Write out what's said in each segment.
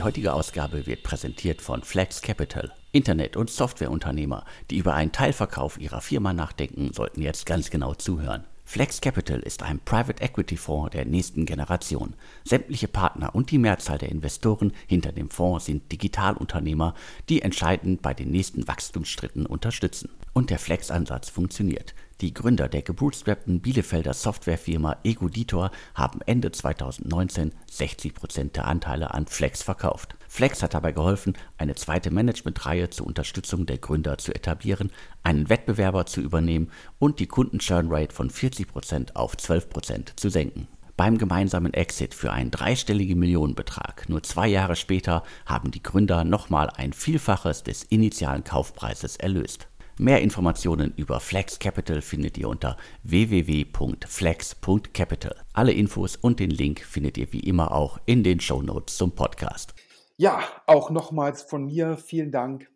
Die heutige Ausgabe wird präsentiert von Flex Capital. Internet- und Softwareunternehmer, die über einen Teilverkauf ihrer Firma nachdenken, sollten jetzt ganz genau zuhören. Flex Capital ist ein Private Equity Fonds der nächsten Generation. Sämtliche Partner und die Mehrzahl der Investoren hinter dem Fonds sind Digitalunternehmer, die entscheidend bei den nächsten Wachstumsschritten unterstützen. Und der Flex-Ansatz funktioniert. Die Gründer der gebootstrappten Bielefelder Softwarefirma Egoditor haben Ende 2019 60% der Anteile an Flex verkauft. Flex hat dabei geholfen, eine zweite Managementreihe zur Unterstützung der Gründer zu etablieren, einen Wettbewerber zu übernehmen und die Kunden-Churn-Rate von 40% auf 12% zu senken. Beim gemeinsamen Exit für einen dreistelligen Millionenbetrag nur zwei Jahre später haben die Gründer nochmal ein Vielfaches des initialen Kaufpreises erlöst. Mehr Informationen über Flex Capital findet ihr unter www.flex.capital. Alle Infos und den Link findet ihr wie immer auch in den Show Notes zum Podcast. Ja, auch nochmals von mir vielen Dank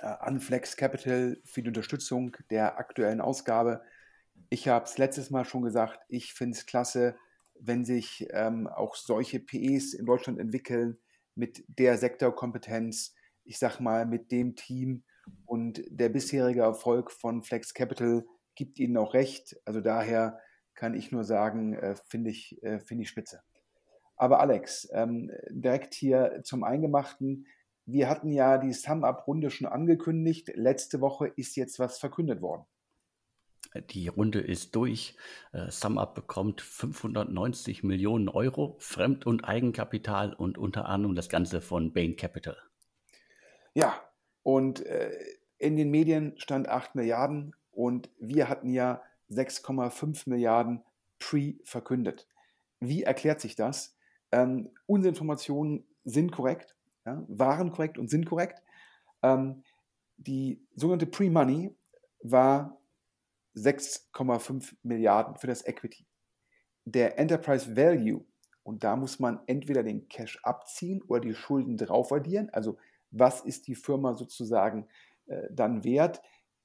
äh, an Flex Capital für die Unterstützung der aktuellen Ausgabe. Ich habe es letztes Mal schon gesagt, ich finde es klasse, wenn sich ähm, auch solche PEs in Deutschland entwickeln mit der Sektorkompetenz, ich sag mal, mit dem Team, und der bisherige Erfolg von Flex Capital gibt ihnen auch recht. Also daher kann ich nur sagen, äh, finde ich, äh, find ich spitze. Aber Alex, ähm, direkt hier zum Eingemachten. Wir hatten ja die Sum-Up-Runde schon angekündigt. Letzte Woche ist jetzt was verkündet worden. Die Runde ist durch. Äh, SumUp bekommt 590 Millionen Euro Fremd- und Eigenkapital und unter anderem das Ganze von Bain Capital. Ja, und äh, in den Medien stand 8 Milliarden und wir hatten ja 6,5 Milliarden pre verkündet. Wie erklärt sich das? Ähm, unsere Informationen sind korrekt, ja, waren korrekt und sind korrekt. Ähm, die sogenannte Pre-Money war 6,5 Milliarden für das Equity. Der Enterprise Value, und da muss man entweder den Cash abziehen oder die Schulden drauf addieren, also was ist die Firma sozusagen äh, dann wert,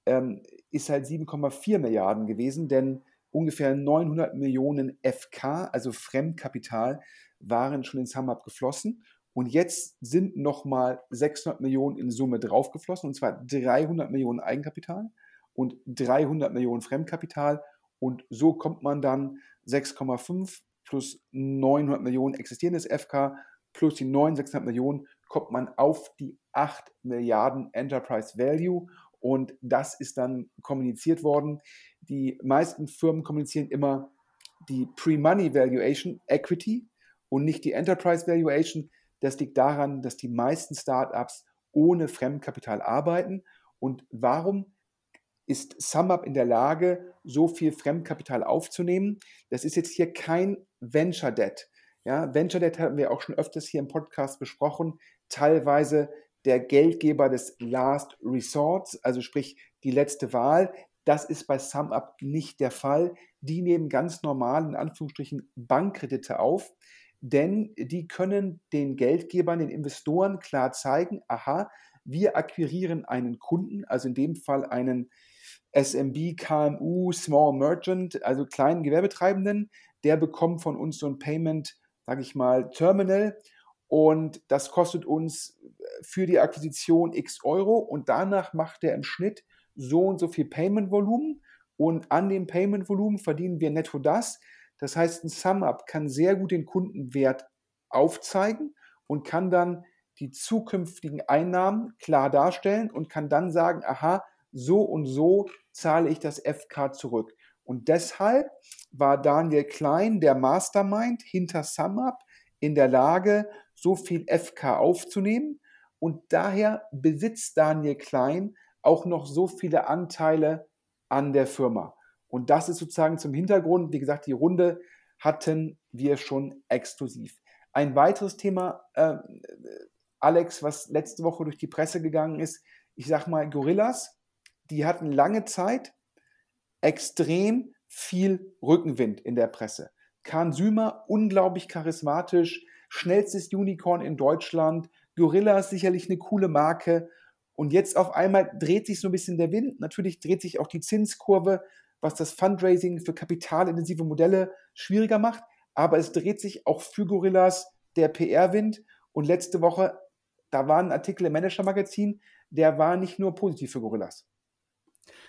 ähm, ist halt 7,4 Milliarden gewesen, denn ungefähr 900 Millionen FK, also Fremdkapital, waren schon in SumUp geflossen. Und jetzt sind nochmal 600 Millionen in Summe draufgeflossen, und zwar 300 Millionen Eigenkapital und 300 Millionen Fremdkapital. Und so kommt man dann 6,5 plus 900 Millionen existierendes FK plus die neuen 600 Millionen kommt man auf die 8 Milliarden Enterprise Value und das ist dann kommuniziert worden. Die meisten Firmen kommunizieren immer die Pre-Money Valuation Equity und nicht die Enterprise Valuation. Das liegt daran, dass die meisten Startups ohne Fremdkapital arbeiten. Und warum ist SumUp in der Lage, so viel Fremdkapital aufzunehmen? Das ist jetzt hier kein Venture Debt. Ja, Venture Debt hatten wir auch schon öfters hier im Podcast besprochen teilweise der Geldgeber des Last Resorts, also sprich die letzte Wahl. Das ist bei SumUp nicht der Fall. Die nehmen ganz normal in Anführungsstrichen Bankkredite auf, denn die können den Geldgebern, den Investoren klar zeigen, aha, wir akquirieren einen Kunden, also in dem Fall einen SMB, KMU, Small Merchant, also kleinen Gewerbetreibenden, der bekommt von uns so ein Payment, sage ich mal, Terminal und das kostet uns für die Akquisition x Euro und danach macht er im Schnitt so und so viel Payment-Volumen und an dem Payment-Volumen verdienen wir netto das. Das heißt, ein Sum-Up kann sehr gut den Kundenwert aufzeigen und kann dann die zukünftigen Einnahmen klar darstellen und kann dann sagen, aha, so und so zahle ich das FK zurück. Und deshalb war Daniel Klein, der Mastermind hinter SumUp, in der Lage, so viel FK aufzunehmen. Und daher besitzt Daniel Klein auch noch so viele Anteile an der Firma. Und das ist sozusagen zum Hintergrund. Wie gesagt, die Runde hatten wir schon exklusiv. Ein weiteres Thema, äh, Alex, was letzte Woche durch die Presse gegangen ist, ich sag mal, Gorillas, die hatten lange Zeit extrem viel Rückenwind in der Presse. Kahn Sümer, unglaublich charismatisch, schnellstes Unicorn in Deutschland. Gorilla ist sicherlich eine coole Marke. Und jetzt auf einmal dreht sich so ein bisschen der Wind. Natürlich dreht sich auch die Zinskurve, was das Fundraising für kapitalintensive Modelle schwieriger macht. Aber es dreht sich auch für Gorillas der PR-Wind. Und letzte Woche, da war ein Artikel im Manager Magazin, der war nicht nur positiv für Gorillas.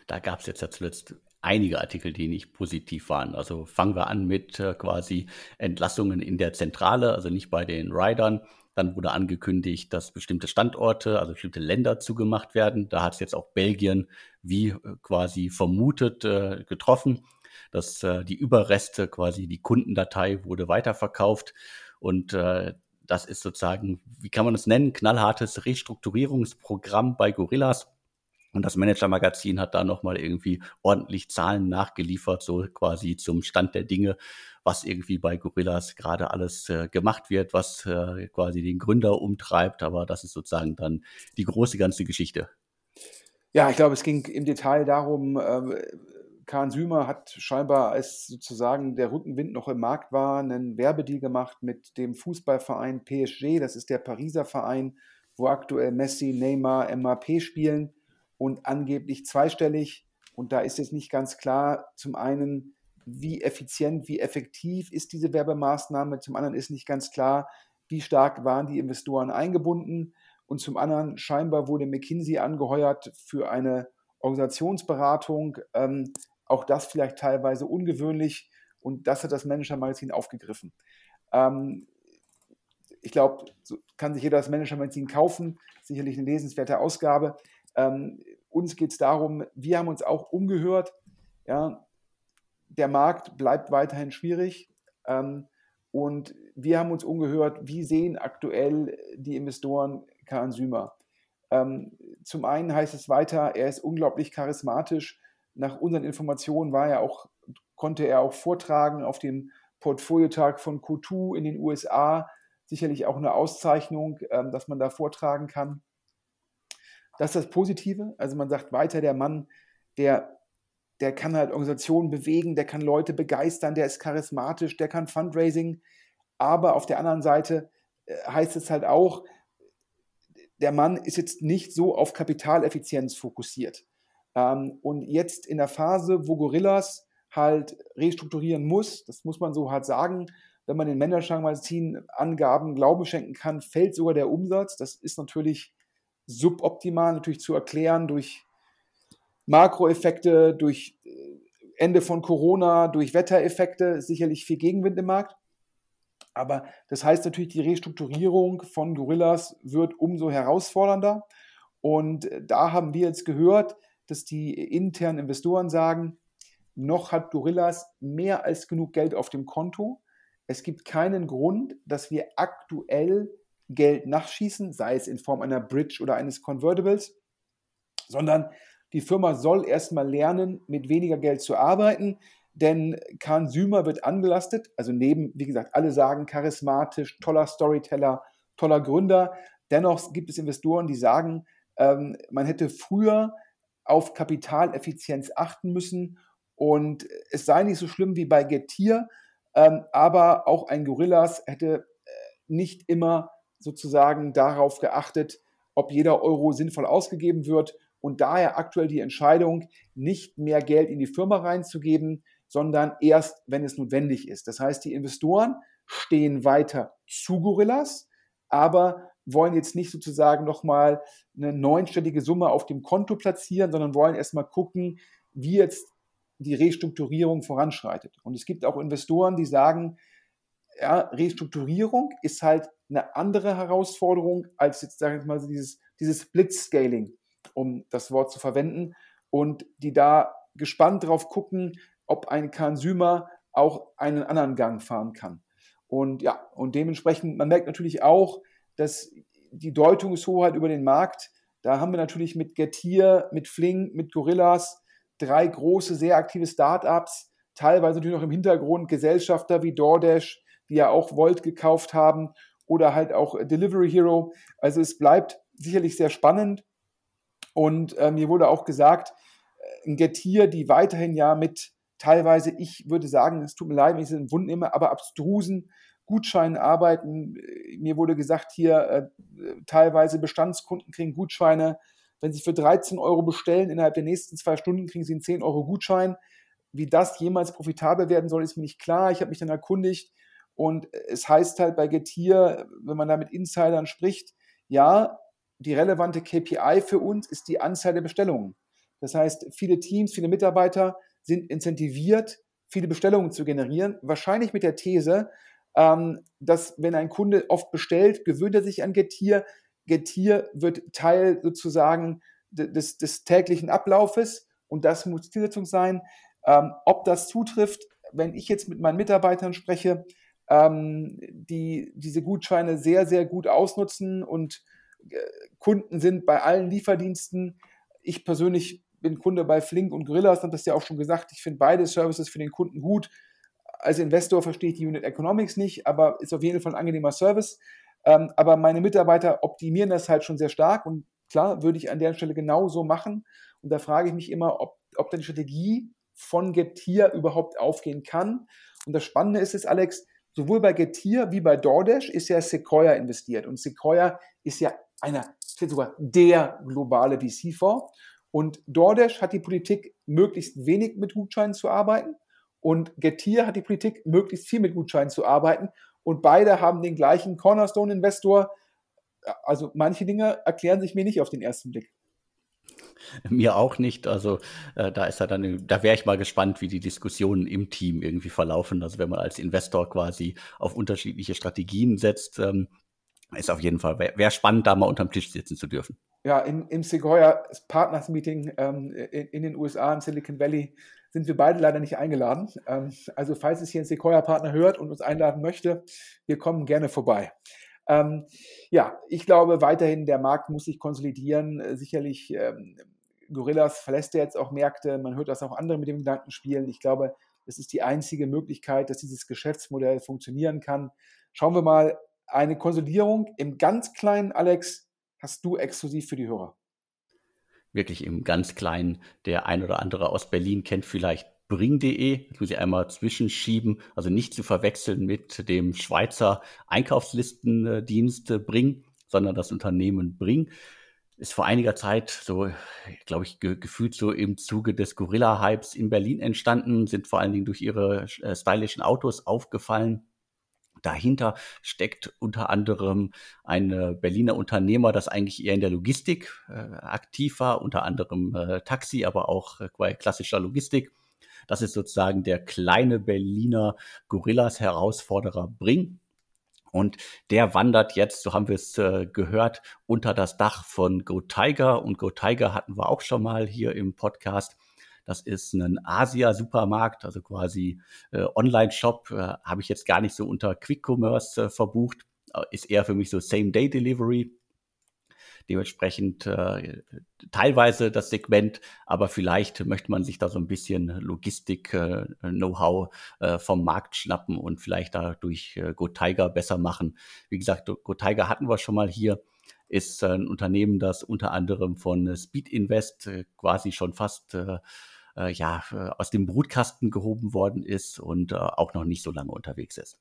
Da gab es jetzt ja zuletzt einige Artikel, die nicht positiv waren. Also fangen wir an mit äh, quasi Entlassungen in der Zentrale, also nicht bei den Riders. Dann wurde angekündigt, dass bestimmte Standorte, also bestimmte Länder zugemacht werden. Da hat es jetzt auch Belgien wie äh, quasi vermutet äh, getroffen, dass äh, die Überreste, quasi die Kundendatei wurde weiterverkauft. Und äh, das ist sozusagen, wie kann man es nennen, knallhartes Restrukturierungsprogramm bei Gorillas. Und das Manager-Magazin hat da nochmal irgendwie ordentlich Zahlen nachgeliefert, so quasi zum Stand der Dinge, was irgendwie bei Gorillas gerade alles äh, gemacht wird, was äh, quasi den Gründer umtreibt. Aber das ist sozusagen dann die große ganze Geschichte. Ja, ich glaube, es ging im Detail darum, äh, Kahn Sümer hat scheinbar, als sozusagen der Rückenwind noch im Markt war, einen Werbedeal gemacht mit dem Fußballverein PSG. Das ist der Pariser Verein, wo aktuell Messi, Neymar, MAP spielen und angeblich zweistellig. Und da ist jetzt nicht ganz klar, zum einen, wie effizient, wie effektiv ist diese Werbemaßnahme, zum anderen ist nicht ganz klar, wie stark waren die Investoren eingebunden und zum anderen scheinbar wurde McKinsey angeheuert für eine Organisationsberatung. Ähm, auch das vielleicht teilweise ungewöhnlich und das hat das Manager-Magazin aufgegriffen. Ähm, ich glaube, so kann sich jeder das Manager-Magazin kaufen, sicherlich eine lesenswerte Ausgabe. Ähm, uns geht es darum, wir haben uns auch umgehört. Ja, der Markt bleibt weiterhin schwierig. Ähm, und wir haben uns umgehört, wie sehen aktuell die Investoren Kahn Sümer. Ähm, zum einen heißt es weiter, er ist unglaublich charismatisch. Nach unseren Informationen war er auch, konnte er auch vortragen auf dem Portfoliotag von Q2 in den USA. Sicherlich auch eine Auszeichnung, ähm, dass man da vortragen kann. Das ist das Positive. Also man sagt weiter, der Mann, der, der kann halt Organisationen bewegen, der kann Leute begeistern, der ist charismatisch, der kann Fundraising. Aber auf der anderen Seite äh, heißt es halt auch, der Mann ist jetzt nicht so auf Kapitaleffizienz fokussiert. Ähm, und jetzt in der Phase, wo Gorillas halt restrukturieren muss, das muss man so hart sagen, wenn man den Manager-Magazin Angaben Glauben schenken kann, fällt sogar der Umsatz. Das ist natürlich suboptimal natürlich zu erklären durch Makroeffekte, durch äh, Ende von Corona, durch Wettereffekte, sicherlich viel Gegenwind im Markt. Aber das heißt natürlich, die Restrukturierung von Gorillas wird umso herausfordernder. Und äh, da haben wir jetzt gehört, dass die internen Investoren sagen, noch hat Gorillas mehr als genug Geld auf dem Konto. Es gibt keinen Grund, dass wir aktuell Geld nachschießen, sei es in Form einer Bridge oder eines Convertibles, sondern die Firma soll erstmal lernen, mit weniger Geld zu arbeiten, denn Kahn Sümer wird angelastet, also neben, wie gesagt, alle sagen charismatisch, toller Storyteller, toller Gründer. Dennoch gibt es Investoren, die sagen, ähm, man hätte früher auf Kapitaleffizienz achten müssen und es sei nicht so schlimm wie bei Getir, ähm, aber auch ein Gorillas hätte äh, nicht immer sozusagen darauf geachtet, ob jeder Euro sinnvoll ausgegeben wird und daher aktuell die Entscheidung, nicht mehr Geld in die Firma reinzugeben, sondern erst, wenn es notwendig ist. Das heißt, die Investoren stehen weiter zu Gorillas, aber wollen jetzt nicht sozusagen nochmal eine neunstellige Summe auf dem Konto platzieren, sondern wollen erstmal gucken, wie jetzt die Restrukturierung voranschreitet. Und es gibt auch Investoren, die sagen, ja, Restrukturierung ist halt eine andere Herausforderung als jetzt, sage ich mal, dieses, dieses Blitzscaling, um das Wort zu verwenden, und die da gespannt drauf gucken, ob ein Consumer auch einen anderen Gang fahren kann. Und ja, und dementsprechend, man merkt natürlich auch, dass die Deutungshoheit über den Markt, da haben wir natürlich mit Getir, mit Fling, mit Gorillas drei große, sehr aktive Startups, teilweise natürlich noch im Hintergrund Gesellschafter wie DoorDash, die ja auch Volt gekauft haben oder halt auch Delivery Hero. Also es bleibt sicherlich sehr spannend. Und äh, mir wurde auch gesagt, ein Getir, die weiterhin ja mit teilweise, ich würde sagen, es tut mir leid, wenn ich es in Wund nehme, aber abstrusen Gutscheinen arbeiten. Mir wurde gesagt, hier äh, teilweise Bestandskunden kriegen Gutscheine. Wenn sie für 13 Euro bestellen, innerhalb der nächsten zwei Stunden kriegen sie einen 10 Euro Gutschein. Wie das jemals profitabel werden soll, ist mir nicht klar. Ich habe mich dann erkundigt Und es heißt halt bei Getir, wenn man da mit Insidern spricht, ja, die relevante KPI für uns ist die Anzahl der Bestellungen. Das heißt, viele Teams, viele Mitarbeiter sind incentiviert, viele Bestellungen zu generieren. Wahrscheinlich mit der These, ähm, dass wenn ein Kunde oft bestellt, gewöhnt er sich an Getir. Getir wird Teil sozusagen des, des täglichen Ablaufes und das muss Zielsetzung sein. Ähm, ob das zutrifft, wenn ich jetzt mit meinen Mitarbeitern spreche, ähm, die diese Gutscheine sehr, sehr gut ausnutzen und äh, Kunden sind bei allen Lieferdiensten. Ich persönlich bin Kunde bei Flink und Gorillas, habe das ja auch schon gesagt. Ich finde beide Services für den Kunden gut. Als Investor verstehe ich die Unit Economics nicht, aber ist auf jeden Fall ein angenehmer Service. Ähm, aber meine Mitarbeiter optimieren das halt schon sehr stark und klar, würde ich an der Stelle genauso machen. Und da frage ich mich immer, ob, ob die Strategie von Getir überhaupt aufgehen kann. Und das Spannende ist es, Alex, sowohl bei Getir wie bei DoorDash ist ja Sequoia investiert. Und Sequoia ist ja einer, sogar der globale VC-Fonds. Und DoorDash hat die Politik, möglichst wenig mit Gutscheinen zu arbeiten. Und Getir hat die Politik, möglichst viel mit Gutscheinen zu arbeiten. Und beide haben den gleichen Cornerstone-Investor. Also manche Dinge erklären sich mir nicht auf den ersten Blick. Mir auch nicht. Also äh, da ist ja dann, da wäre ich mal gespannt, wie die Diskussionen im Team irgendwie verlaufen. Also wenn man als Investor quasi auf unterschiedliche Strategien setzt, ähm, ist auf jeden Fall, wäre wär spannend, da mal unterm Tisch sitzen zu dürfen. Ja, im, im Sequoia Partners Meeting ähm, in, in, den USA, im Silicon Valley, sind wir beide leider nicht eingeladen. Ähm, also falls es hier ein Sequoia-Partner hört und uns einladen möchte, wir kommen gerne vorbei. Ähm, ja, ich glaube weiterhin, der Markt muss sich konsolidieren. Sicherlich, ähm, Gorillas verlässt ja jetzt auch Märkte. Man hört, dass auch andere mit dem Gedanken spielen. Ich glaube, das ist die einzige Möglichkeit, dass dieses Geschäftsmodell funktionieren kann. Schauen wir mal, eine Konsolidierung im ganz kleinen, Alex, hast du exklusiv für die Hörer. Wirklich im ganz kleinen. Der ein oder andere aus Berlin kennt vielleicht bring.de, das muss ich einmal zwischenschieben, also nicht zu verwechseln mit dem Schweizer Einkaufslistendienst Bring, sondern das Unternehmen Bring ist vor einiger Zeit so, glaube ich, ge gefühlt so im Zuge des Gorilla-Hypes in Berlin entstanden, sind vor allen Dingen durch ihre äh, stylischen Autos aufgefallen. Dahinter steckt unter anderem ein Berliner Unternehmer, das eigentlich eher in der Logistik äh, aktiv war, unter anderem äh, Taxi, aber auch äh, klassischer Logistik. Das ist sozusagen der kleine Berliner Gorillas-Herausforderer Bring. Und der wandert jetzt, so haben wir es äh, gehört, unter das Dach von Go Tiger. Und Go Tiger hatten wir auch schon mal hier im Podcast. Das ist ein Asia-Supermarkt, also quasi äh, Online-Shop. Äh, Habe ich jetzt gar nicht so unter Quick Commerce äh, verbucht. Äh, ist eher für mich so Same-Day-Delivery. Dementsprechend äh, teilweise das Segment, aber vielleicht möchte man sich da so ein bisschen Logistik-Know-how äh, äh, vom Markt schnappen und vielleicht dadurch äh, Go Tiger besser machen. Wie gesagt, Go Tiger hatten wir schon mal hier ist ein Unternehmen, das unter anderem von Speed Invest äh, quasi schon fast äh, äh, ja, aus dem Brutkasten gehoben worden ist und auch noch nicht so lange unterwegs ist.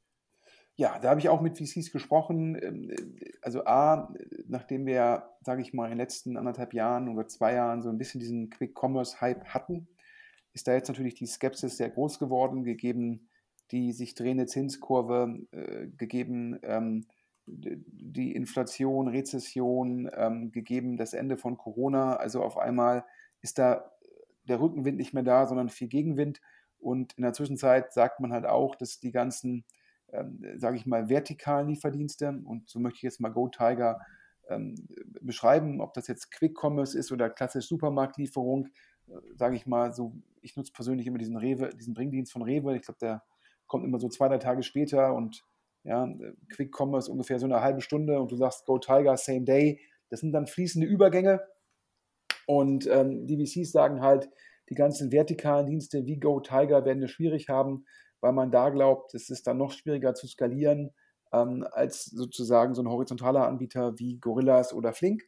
Ja, da habe ich auch mit VCs gesprochen. Ähm, also A, nachdem wir, sage ich mal, in den letzten anderthalb Jahren oder zwei Jahren so ein bisschen diesen Quick-Commerce-Hype hatten, ist da jetzt natürlich die Skepsis sehr groß geworden, gegeben die sich drehende Zinskurve, äh, gegeben ähm, die Inflation, Rezession, ähm, gegeben das Ende von Corona. Also auf einmal ist da der Rückenwind nicht mehr da, sondern viel Gegenwind. Und in der Zwischenzeit sagt man halt auch, dass die ganzen sage ich mal, vertikalen Lieferdienste. Und so möchte ich jetzt mal GoTiger ähm, beschreiben, ob das jetzt Quick Commerce ist oder klassisch Supermarktlieferung. Äh, sage ich mal, so, ich nutze persönlich immer diesen Rewe, diesen Bringdienst von Rewe. Ich glaube, der kommt immer so zwei, drei Tage später und ja, Quick Commerce ungefähr so eine halbe Stunde und du sagst Go Tiger, same day. Das sind dann fließende Übergänge. Und ähm, die VCs sagen halt, die ganzen vertikalen Dienste wie Go Tiger werden es schwierig haben, weil man da glaubt, es ist dann noch schwieriger zu skalieren ähm, als sozusagen so ein horizontaler Anbieter wie Gorillas oder Flink.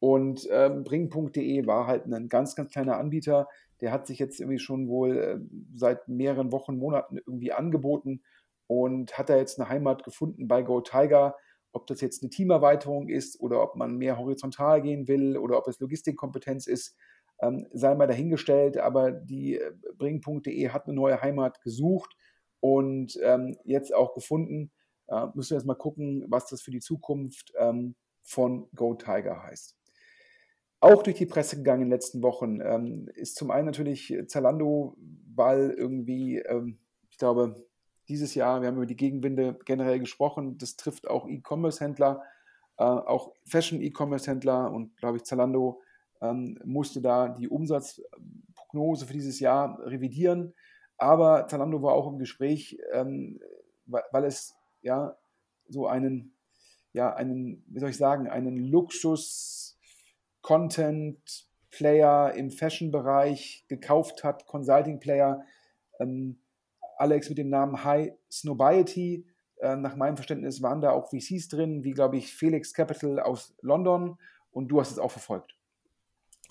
Und ähm, Bring.de war halt ein ganz, ganz kleiner Anbieter. Der hat sich jetzt irgendwie schon wohl äh, seit mehreren Wochen, Monaten irgendwie angeboten und hat da jetzt eine Heimat gefunden bei Go Tiger. Ob das jetzt eine Teamerweiterung ist oder ob man mehr horizontal gehen will oder ob es Logistikkompetenz ist, ähm, sei mal dahingestellt, aber die äh, Bring.de hat eine neue Heimat gesucht und ähm, jetzt auch gefunden. Äh, müssen wir jetzt mal gucken, was das für die Zukunft ähm, von Go Tiger heißt. Auch durch die Presse gegangen in den letzten Wochen ähm, ist zum einen natürlich Zalando, weil irgendwie, ähm, ich glaube, dieses Jahr, wir haben über die Gegenwinde generell gesprochen, das trifft auch E-Commerce-Händler, äh, auch Fashion-E-Commerce-Händler und, glaube ich, Zalando ähm, musste da die Umsatzprognose für dieses Jahr revidieren. Aber Zalando war auch im Gespräch, ähm, weil es ja so einen, ja, einen, wie soll ich sagen, einen Luxus-Content-Player im Fashion-Bereich gekauft hat, Consulting-Player. Ähm, Alex mit dem Namen High Snobiety. Äh, nach meinem Verständnis waren da auch VCs drin, wie glaube ich Felix Capital aus London. Und du hast es auch verfolgt.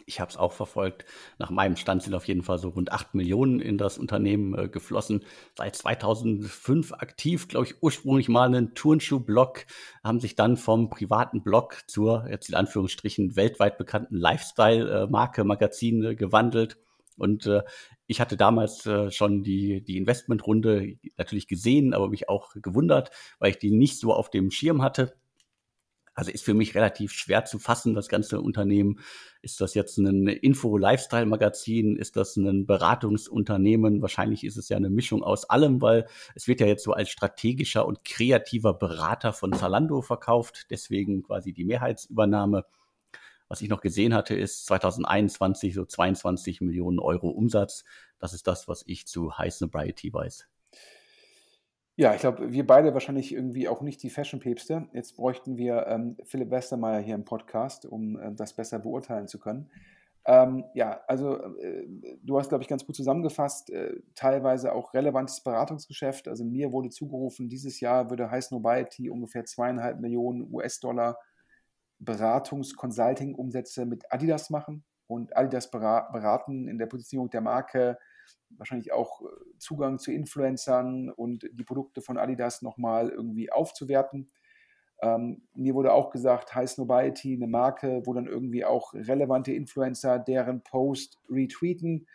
Ich habe es auch verfolgt. Nach meinem Stand sind auf jeden Fall so rund 8 Millionen in das Unternehmen äh, geflossen. Seit 2005 aktiv, glaube ich, ursprünglich mal einen Turnschuh-Blog, haben sich dann vom privaten Blog zur, jetzt in Anführungsstrichen, weltweit bekannten Lifestyle-Marke, Magazin äh, gewandelt. Und äh, ich hatte damals äh, schon die, die Investmentrunde natürlich gesehen, aber mich auch gewundert, weil ich die nicht so auf dem Schirm hatte. Also ist für mich relativ schwer zu fassen, das ganze Unternehmen. Ist das jetzt ein Info-Lifestyle-Magazin? Ist das ein Beratungsunternehmen? Wahrscheinlich ist es ja eine Mischung aus allem, weil es wird ja jetzt so als strategischer und kreativer Berater von Zalando verkauft. Deswegen quasi die Mehrheitsübernahme. Was ich noch gesehen hatte, ist 2021 so 22 Millionen Euro Umsatz. Das ist das, was ich zu High Sobriety weiß. Ja, ich glaube, wir beide wahrscheinlich irgendwie auch nicht die Fashion-Päpste. Jetzt bräuchten wir ähm, Philipp Westermeier hier im Podcast, um äh, das besser beurteilen zu können. Ähm, ja, also äh, du hast, glaube ich, ganz gut zusammengefasst, äh, teilweise auch relevantes Beratungsgeschäft. Also mir wurde zugerufen, dieses Jahr würde High Snobiety ungefähr zweieinhalb Millionen US-Dollar Beratungs-Consulting-Umsätze mit Adidas machen und Adidas beraten in der Positionierung der Marke, wahrscheinlich auch äh, Zugang zu Influencern und die Produkte von Adidas nochmal irgendwie aufzuwerten. Ähm, mir wurde auch gesagt, High Snobiety, eine Marke, wo dann irgendwie auch relevante Influencer deren Post retweeten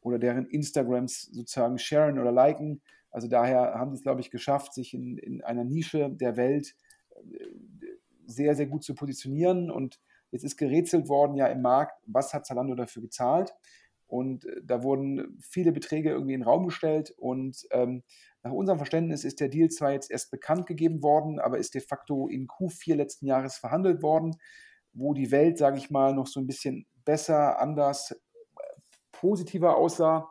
oder deren Instagrams sozusagen sharen oder liken. Also daher haben sie es, glaube ich, geschafft, sich in, in einer Nische der Welt äh, sehr, sehr gut zu positionieren. Und jetzt ist gerätselt worden ja im Markt, was hat Zalando dafür gezahlt? Und äh, da wurden viele Beträge irgendwie in den Raum gestellt. Und ähm, nach unserem Verständnis ist der Deal zwar jetzt erst bekannt gegeben worden, aber ist de facto in Q4 letzten Jahres verhandelt worden, wo die Welt, sage ich mal, noch so ein bisschen besser, anders, positiver aussah.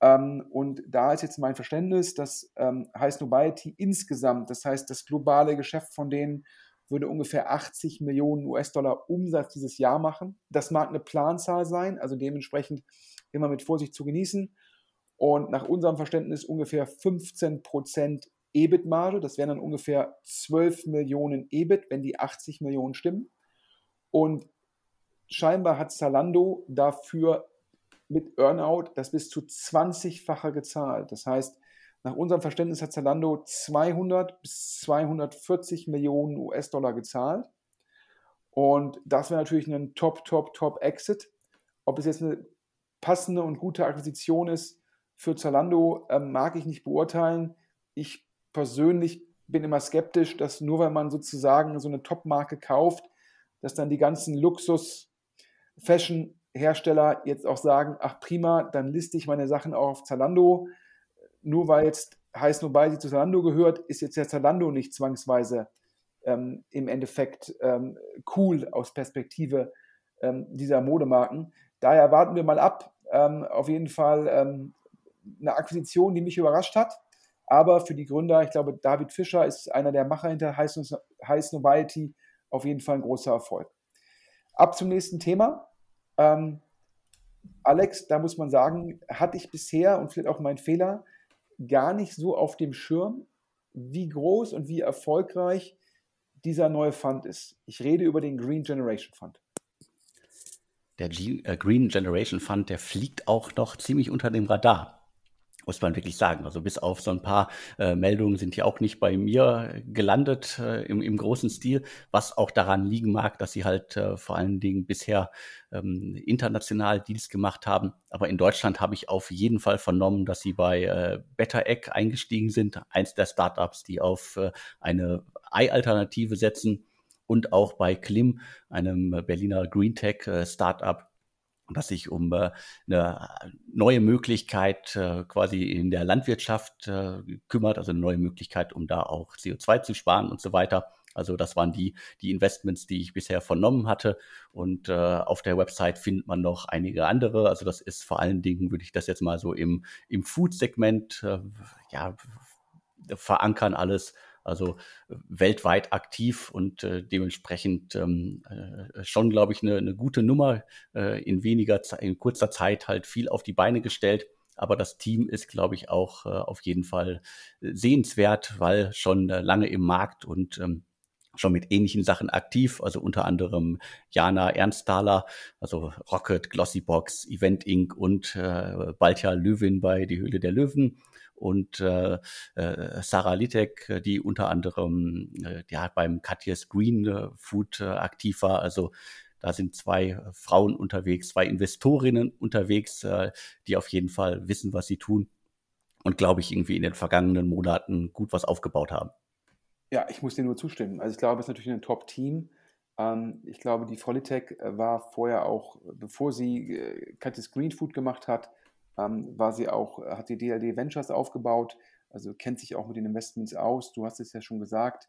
Ähm, und da ist jetzt mein Verständnis, dass ähm, Heiß Nobiety insgesamt, das heißt das globale Geschäft von denen, würde ungefähr 80 Millionen US-Dollar Umsatz dieses Jahr machen. Das mag eine Planzahl sein, also dementsprechend immer mit Vorsicht zu genießen. Und nach unserem Verständnis ungefähr 15 Prozent EBIT-Marge. Das wären dann ungefähr 12 Millionen EBIT, wenn die 80 Millionen stimmen. Und scheinbar hat Zalando dafür mit Earnout das bis zu 20-fache gezahlt. Das heißt, nach unserem Verständnis hat Zalando 200 bis 240 Millionen US-Dollar gezahlt. Und das wäre natürlich ein Top, Top, Top Exit. Ob es jetzt eine passende und gute Akquisition ist für Zalando, ähm, mag ich nicht beurteilen. Ich persönlich bin immer skeptisch, dass nur weil man sozusagen so eine Top-Marke kauft, dass dann die ganzen Luxus-Fashion-Hersteller jetzt auch sagen, ach prima, dann liste ich meine Sachen auch auf Zalando nur weil jetzt heißt nur bei sie zu Zalando gehört, ist jetzt der Zalando nicht zwangsweise ähm, im Endeffekt ähm, cool aus Perspektive ähm, dieser Modemarken. Daher warten wir mal ab. Ähm, auf jeden Fall ähm, eine Akquisition, die mich überrascht hat. Aber für die Gründer, ich glaube, David Fischer ist einer der Macher hinter Heiß Nobility, auf jeden Fall ein großer Erfolg. Ab zum nächsten Thema. Ähm, Alex, da muss man sagen, hatte ich bisher und vielleicht auch mein Fehler, gar nicht so auf dem Schirm, wie groß und wie erfolgreich dieser neue Fund ist. Ich rede über den Green Generation Fund. Der äh, Green Generation Fund, der fliegt auch noch ziemlich unter dem Radar. Muss man wirklich sagen. Also bis auf so ein paar äh, Meldungen sind die auch nicht bei mir gelandet äh, im, im großen Stil, was auch daran liegen mag, dass sie halt äh, vor allen Dingen bisher ähm, international Deals gemacht haben. Aber in Deutschland habe ich auf jeden Fall vernommen, dass sie bei äh, Better Egg eingestiegen sind, eins der Startups, die auf äh, eine Ei-Alternative setzen und auch bei Klim, einem Berliner Green Tech äh, Startup, das sich um äh, eine neue Möglichkeit äh, quasi in der Landwirtschaft äh, kümmert, also eine neue Möglichkeit, um da auch CO2 zu sparen und so weiter. Also das waren die, die Investments, die ich bisher vernommen hatte. Und äh, auf der Website findet man noch einige andere. Also das ist vor allen Dingen, würde ich das jetzt mal so im, im Food-Segment äh, ja, verankern alles also äh, weltweit aktiv und äh, dementsprechend ähm, äh, schon, glaube ich, eine, eine gute Nummer äh, in weniger, in kurzer Zeit halt viel auf die Beine gestellt. Aber das Team ist, glaube ich, auch äh, auf jeden Fall sehenswert, weil schon äh, lange im Markt und ähm, schon mit ähnlichen Sachen aktiv, also unter anderem Jana Ernsthaler, also Rocket, Glossybox, Event Inc. und äh, Baltia Löwin bei Die Höhle der Löwen und äh, äh, Sarah Litek, die unter anderem äh, ja, beim Katjes Green äh, Food äh, aktiv war. Also da sind zwei Frauen unterwegs, zwei Investorinnen unterwegs, äh, die auf jeden Fall wissen, was sie tun und glaube ich irgendwie in den vergangenen Monaten gut was aufgebaut haben. Ja, ich muss dir nur zustimmen. Also ich glaube, es ist natürlich ein Top-Team. Ähm, ich glaube, die Frau Litek war vorher auch, bevor sie äh, Katjes Green Food gemacht hat, ähm, war sie auch, äh, hat die DLD Ventures aufgebaut, also kennt sich auch mit den Investments aus. Du hast es ja schon gesagt.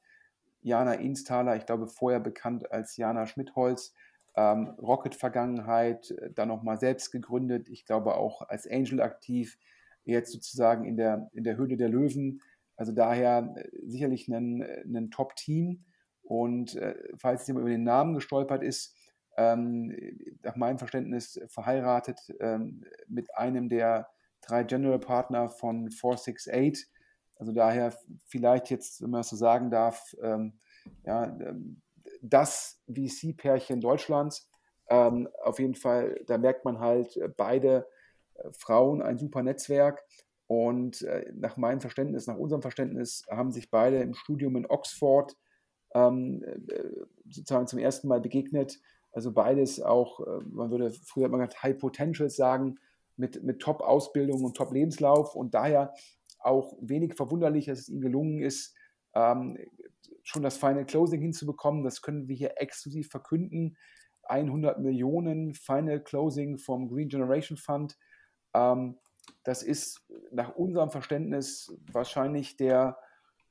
Jana Insthaler, ich glaube vorher bekannt als Jana Schmidholz, ähm, Rocket-Vergangenheit, äh, dann nochmal selbst gegründet, ich glaube auch als Angel aktiv, jetzt sozusagen in der, in der Höhle der Löwen. Also daher äh, sicherlich ein, Top-Team. Und äh, falls jemand über den Namen gestolpert ist, nach meinem Verständnis verheiratet ähm, mit einem der drei General Partner von 468. Also daher vielleicht jetzt, wenn man das so sagen darf, ähm, ja, ähm, das VC-Pärchen Deutschlands. Ähm, auf jeden Fall, da merkt man halt äh, beide äh, Frauen, ein super Netzwerk. Und äh, nach meinem Verständnis, nach unserem Verständnis, haben sich beide im Studium in Oxford ähm, sozusagen zum ersten Mal begegnet also beides auch, äh, man würde früher immer gesagt, High Potentials sagen, mit, mit Top-Ausbildung und Top-Lebenslauf und daher auch wenig verwunderlich, dass es ihnen gelungen ist, ähm, schon das Final Closing hinzubekommen. Das können wir hier exklusiv verkünden. 100 Millionen Final Closing vom Green Generation Fund. Ähm, das ist nach unserem Verständnis wahrscheinlich der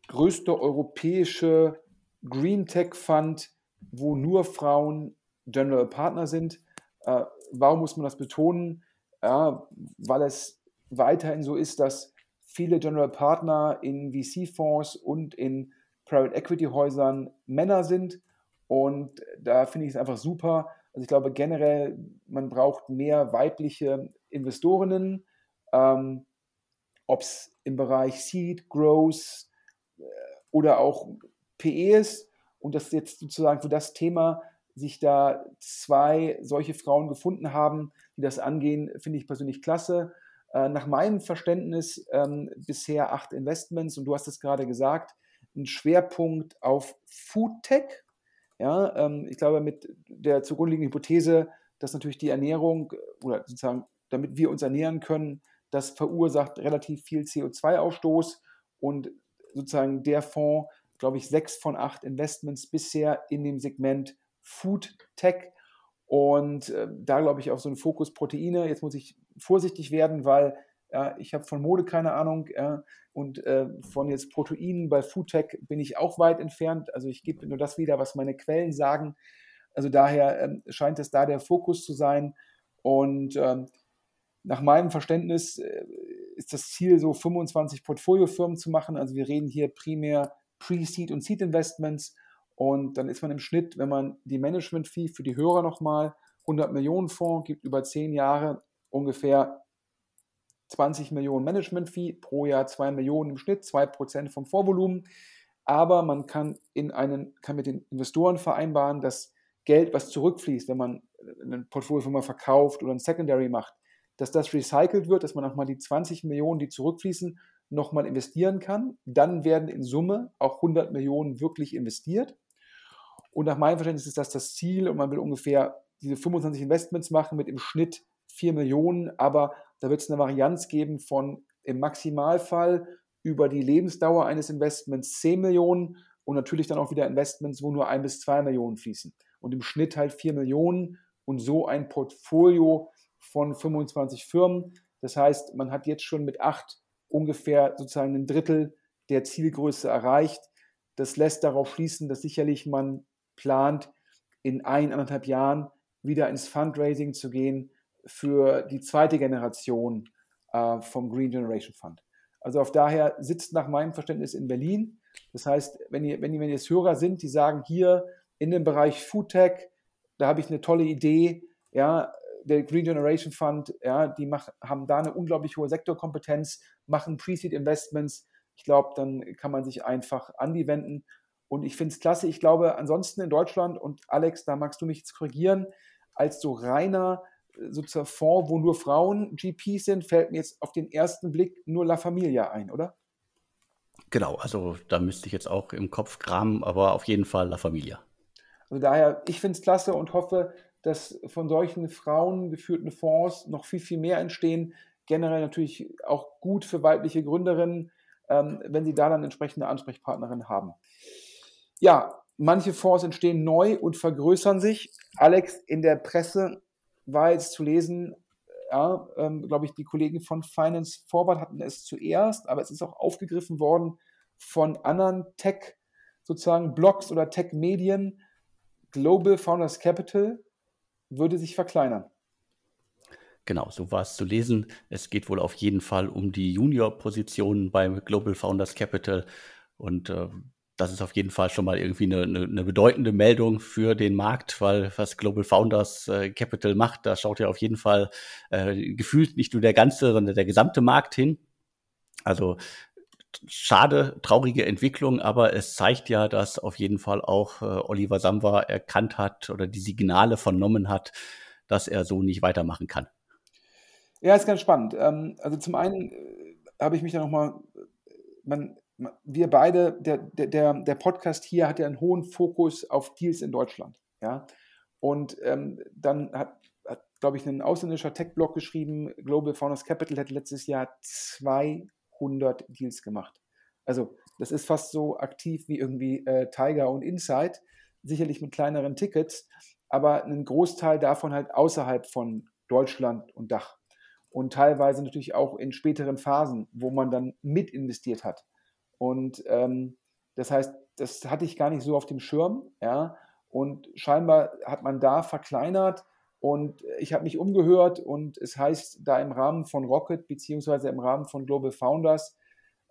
größte europäische Green Tech Fund, wo nur Frauen General Partner sind. Äh, warum muss man das betonen? Ja, weil es weiterhin so ist, dass viele General Partner in VC-Fonds und in Private Equity Häusern Männer sind. Und da finde ich es einfach super. Also ich glaube generell, man braucht mehr weibliche Investorinnen, ähm, ob es im Bereich Seed, Growth äh, oder auch PE ist. Und das jetzt sozusagen für das Thema sich da zwei solche Frauen gefunden haben, die das angehen, finde ich persönlich klasse. Äh, nach meinem Verständnis ähm, bisher acht Investments und du hast es gerade gesagt, ein Schwerpunkt auf Food Tech. Ja, ähm, ich glaube, mit der zugrunde liegenden Hypothese, dass natürlich die Ernährung oder sozusagen, damit wir uns ernähren können, das verursacht relativ viel CO2-Ausstoß und sozusagen der Fonds, glaube ich, sechs von acht Investments bisher in dem Segment Food Tech. Und äh, da glaube ich auf so einen Fokus Proteine. Jetzt muss ich vorsichtig werden, weil ja, ich habe von Mode keine Ahnung ja, und äh, von jetzt Proteinen bei Food Tech bin ich auch weit entfernt. Also ich gebe nur das wieder, was meine Quellen sagen. Also daher äh, scheint es da der Fokus zu sein. Und ähm, nach meinem Verständnis äh, ist das Ziel, so 25 Portfoliofirmen zu machen. Also wir reden hier primär Pre-Seed und Seed Investments und dann ist man im Schnitt, wenn man die Management-Fee für die Hörer nochmal 100 Millionen Fonds gibt, über 10 Jahre ungefähr 20 Millionen Management-Fee, pro Jahr 2 Millionen im Schnitt, 2% vom Vorvolumen. Aber man kann, in einen, kann mit den Investoren vereinbaren, dass Geld, was zurückfließt, wenn man ein Portfolio verkauft oder ein Secondary macht, dass das recycelt wird, dass man nochmal die 20 Millionen, die zurückfließen, nochmal investieren kann. Dann werden in Summe auch 100 Millionen wirklich investiert. Und nach meinem Verständnis ist das das Ziel und man will ungefähr diese 25 Investments machen mit im Schnitt 4 Millionen, aber da wird es eine Varianz geben von im Maximalfall über die Lebensdauer eines Investments 10 Millionen und natürlich dann auch wieder Investments, wo nur 1 bis 2 Millionen fließen. Und im Schnitt halt 4 Millionen und so ein Portfolio von 25 Firmen. Das heißt, man hat jetzt schon mit acht ungefähr sozusagen ein Drittel der Zielgröße erreicht. Das lässt darauf schließen, dass sicherlich man plant, in ein, anderthalb Jahren wieder ins Fundraising zu gehen für die zweite Generation äh, vom Green Generation Fund. Also auf daher sitzt nach meinem Verständnis in Berlin. Das heißt, wenn ihr, wenn ihr, wenn ihr jetzt Hörer sind, die sagen, hier in dem Bereich Foodtech, da habe ich eine tolle Idee, ja, der Green Generation Fund, ja, die mach, haben da eine unglaublich hohe Sektorkompetenz, machen Pre-Seed Investments. Ich glaube, dann kann man sich einfach an die wenden. Und ich finde es klasse. Ich glaube, ansonsten in Deutschland, und Alex, da magst du mich jetzt korrigieren, als so reiner sozusagen Fonds, wo nur Frauen GPs sind, fällt mir jetzt auf den ersten Blick nur La Familia ein, oder? Genau, also da müsste ich jetzt auch im Kopf kramen, aber auf jeden Fall La Familia. Also daher, ich finde es klasse und hoffe, dass von solchen Frauen geführten Fonds noch viel, viel mehr entstehen. Generell natürlich auch gut für weibliche Gründerinnen, ähm, wenn sie da dann entsprechende Ansprechpartnerinnen haben. Ja, manche Fonds entstehen neu und vergrößern sich. Alex, in der Presse war jetzt zu lesen, ja, ähm, glaube ich, die Kollegen von Finance Forward hatten es zuerst, aber es ist auch aufgegriffen worden von anderen Tech, sozusagen Blogs oder Tech-Medien. Global Founders Capital würde sich verkleinern. Genau, so war es zu lesen. Es geht wohl auf jeden Fall um die Junior-Positionen beim Global Founders Capital. Und äh, das ist auf jeden Fall schon mal irgendwie eine, eine, eine, bedeutende Meldung für den Markt, weil was Global Founders äh, Capital macht, da schaut ja auf jeden Fall äh, gefühlt nicht nur der ganze, sondern der gesamte Markt hin. Also schade, traurige Entwicklung, aber es zeigt ja, dass auf jeden Fall auch äh, Oliver Samba erkannt hat oder die Signale vernommen hat, dass er so nicht weitermachen kann. Ja, ist ganz spannend. Ähm, also zum einen äh, habe ich mich da nochmal, man, wir beide, der, der, der Podcast hier hat ja einen hohen Fokus auf Deals in Deutschland. Ja? Und ähm, dann hat, hat glaube ich, ein ausländischer Tech-Blog geschrieben, Global Founders Capital hat letztes Jahr zwei 100 Deals gemacht. Also das ist fast so aktiv wie irgendwie äh, Tiger und Insight, sicherlich mit kleineren Tickets, aber ein Großteil davon halt außerhalb von Deutschland und Dach. Und teilweise natürlich auch in späteren Phasen, wo man dann mit investiert hat. Und ähm, das heißt, das hatte ich gar nicht so auf dem Schirm, ja. Und scheinbar hat man da verkleinert und ich habe mich umgehört und es heißt da im Rahmen von Rocket beziehungsweise im Rahmen von Global Founders,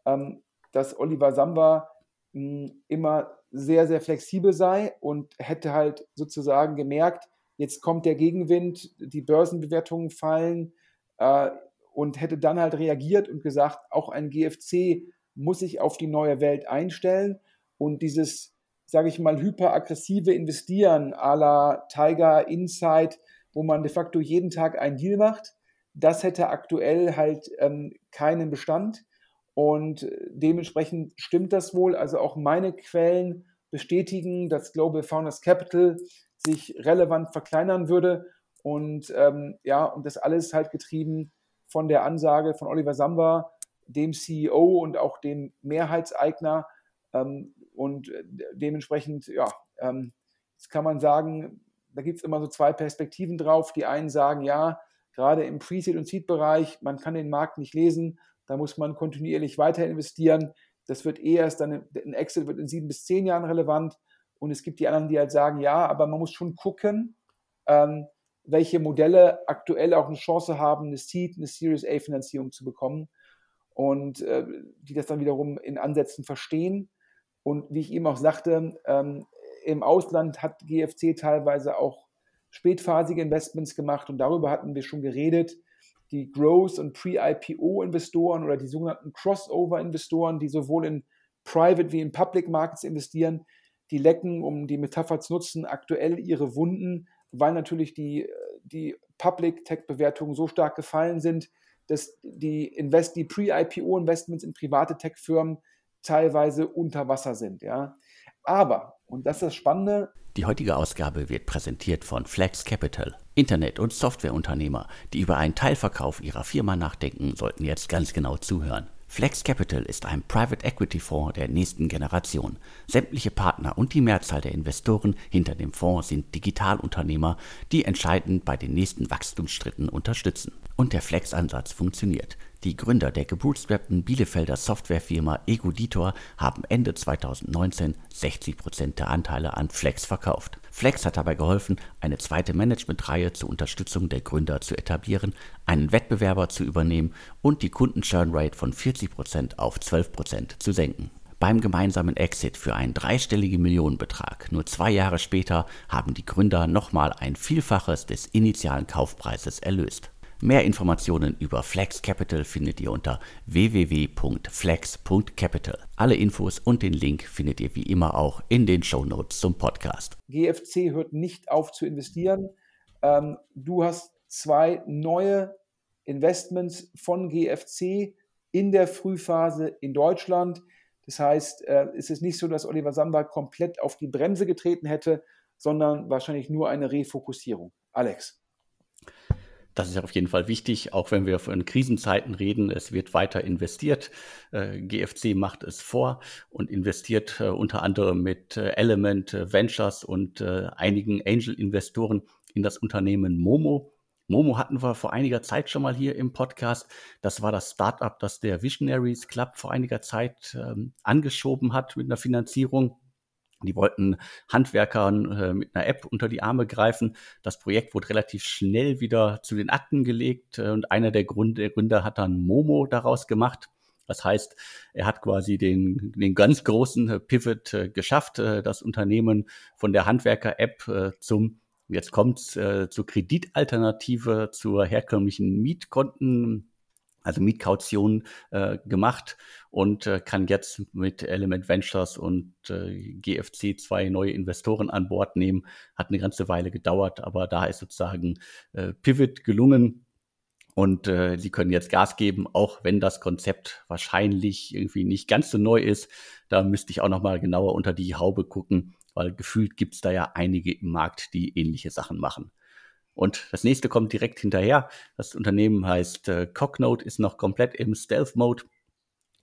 ähm, dass Oliver Samba mh, hm, immer sehr, sehr flexibel sei und hätte halt sozusagen gemerkt, jetzt kommt der Gegenwind, die Börsenbewertungen fallen äh, und hätte dann halt reagiert und gesagt, auch ein GFC muss sich auf die neue Welt einstellen und dieses, sage ich mal, hyperaggressive Investieren à la Tiger Insight, wo man de facto jeden Tag einen Deal macht. Das hätte aktuell halt ähm, keinen Bestand. Und dementsprechend stimmt das wohl. Also auch meine Quellen bestätigen, dass Global Founders Capital sich relevant verkleinern würde. Und ähm, ja, und das alles halt getrieben von der Ansage von Oliver Samba, dem CEO und auch dem Mehrheitseigner. Ähm, und äh, dementsprechend, ja, ähm, jetzt kann man sagen, da gibt es immer so zwei Perspektiven drauf. Die einen sagen, ja, gerade im Pre-Seed- und Seed-Bereich, man kann den Markt nicht lesen, da muss man kontinuierlich weiter investieren. Das wird eher erst dann, ein Exit wird in sieben bis zehn Jahren relevant. Und es gibt die anderen, die halt sagen, ja, aber man muss schon gucken, ähm, welche Modelle aktuell auch eine Chance haben, eine Seed, eine Series A-Finanzierung zu bekommen. Und äh, die das dann wiederum in Ansätzen verstehen. Und wie ich eben auch sagte, ähm, im Ausland hat GFC teilweise auch spätphasige Investments gemacht und darüber hatten wir schon geredet. Die Growth- und Pre-IPO-Investoren oder die sogenannten Crossover-Investoren, die sowohl in Private wie in Public Markets investieren, die lecken, um die Metapher zu nutzen, aktuell ihre Wunden, weil natürlich die, die Public Tech-Bewertungen so stark gefallen sind, dass die, Invest, die Pre-IPO-Investments in private Tech-Firmen teilweise unter Wasser sind. Ja. Aber, und das ist das Spannende, die heutige Ausgabe wird präsentiert von Flex Capital. Internet- und Softwareunternehmer, die über einen Teilverkauf ihrer Firma nachdenken, sollten jetzt ganz genau zuhören. Flex Capital ist ein Private Equity Fonds der nächsten Generation. Sämtliche Partner und die Mehrzahl der Investoren hinter dem Fonds sind Digitalunternehmer, die entscheidend bei den nächsten Wachstumsschritten unterstützen. Und der Flex-Ansatz funktioniert. Die Gründer der gebootstrappten Bielefelder Softwarefirma Egoditor haben Ende 2019 60% der Anteile an Flex verkauft. Flex hat dabei geholfen, eine zweite Managementreihe zur Unterstützung der Gründer zu etablieren, einen Wettbewerber zu übernehmen und die Kunden-Churn-Rate von 40% auf 12% zu senken. Beim gemeinsamen Exit für einen dreistelligen Millionenbetrag nur zwei Jahre später haben die Gründer nochmal ein Vielfaches des initialen Kaufpreises erlöst. Mehr Informationen über Flex Capital findet ihr unter www.flex.capital. Alle Infos und den Link findet ihr wie immer auch in den Show Notes zum Podcast. GFC hört nicht auf zu investieren. Ähm, du hast zwei neue Investments von GFC in der Frühphase in Deutschland. Das heißt, äh, es ist nicht so, dass Oliver Samba komplett auf die Bremse getreten hätte, sondern wahrscheinlich nur eine Refokussierung. Alex. Das ist auf jeden Fall wichtig, auch wenn wir von Krisenzeiten reden. Es wird weiter investiert. Äh, GFC macht es vor und investiert äh, unter anderem mit äh, Element Ventures und einigen Angel-Investoren in das Unternehmen Momo. Momo hatten wir vor einiger Zeit schon mal hier im Podcast. Das war das Startup, das der Visionaries Club vor einiger Zeit ähm, angeschoben hat mit einer Finanzierung. Die wollten Handwerkern äh, mit einer App unter die Arme greifen. Das Projekt wurde relativ schnell wieder zu den Akten gelegt äh, und einer der Gründer, hat dann Momo daraus gemacht. Das heißt, er hat quasi den, den ganz großen äh, Pivot äh, geschafft, äh, das Unternehmen von der Handwerker-App äh, zum, jetzt kommt's, zur Kreditalternative, zur herkömmlichen Mietkonten also Mietkaution äh, gemacht und äh, kann jetzt mit Element Ventures und äh, GFC zwei neue Investoren an Bord nehmen. Hat eine ganze Weile gedauert, aber da ist sozusagen äh, Pivot gelungen. Und äh, sie können jetzt Gas geben, auch wenn das Konzept wahrscheinlich irgendwie nicht ganz so neu ist. Da müsste ich auch noch mal genauer unter die Haube gucken, weil gefühlt gibt es da ja einige im Markt, die ähnliche Sachen machen. Und das nächste kommt direkt hinterher. Das Unternehmen heißt äh, Cognode, ist noch komplett im Stealth-Mode.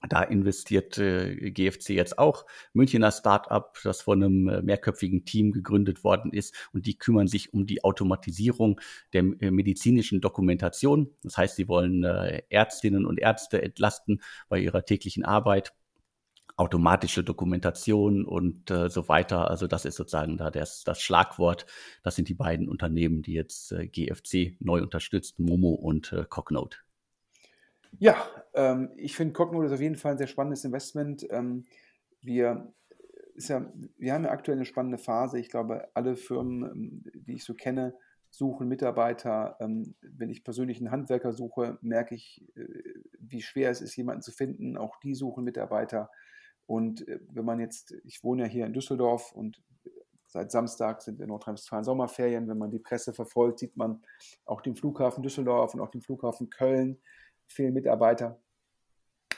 Da investiert äh, GFC jetzt auch. Münchner Startup, das von einem äh, mehrköpfigen Team gegründet worden ist. Und die kümmern sich um die Automatisierung der äh, medizinischen Dokumentation. Das heißt, sie wollen äh, Ärztinnen und Ärzte entlasten bei ihrer täglichen Arbeit automatische Dokumentation und äh, so weiter. Also das ist sozusagen da das, das Schlagwort. Das sind die beiden Unternehmen, die jetzt äh, GFC neu unterstützt, Momo und äh, Cognode. Ja, ähm, ich finde Cognode ist auf jeden Fall ein sehr spannendes Investment. Ähm, wir, ja, wir haben ja aktuell eine spannende Phase. Ich glaube, alle Firmen, ähm, die ich so kenne, suchen Mitarbeiter. Ähm, wenn ich persönlich einen Handwerker suche, merke ich, äh, wie schwer es ist, jemanden zu finden. Auch die suchen Mitarbeiter. Und äh, wenn man jetzt, ich wohne ja hier in Düsseldorf und seit Samstag sind in Nordrhein-Westfalen Sommerferien. Wenn man die Presse verfolgt, sieht man auch den Flughafen Düsseldorf und auch den Flughafen Köln fehlen Mitarbeiter.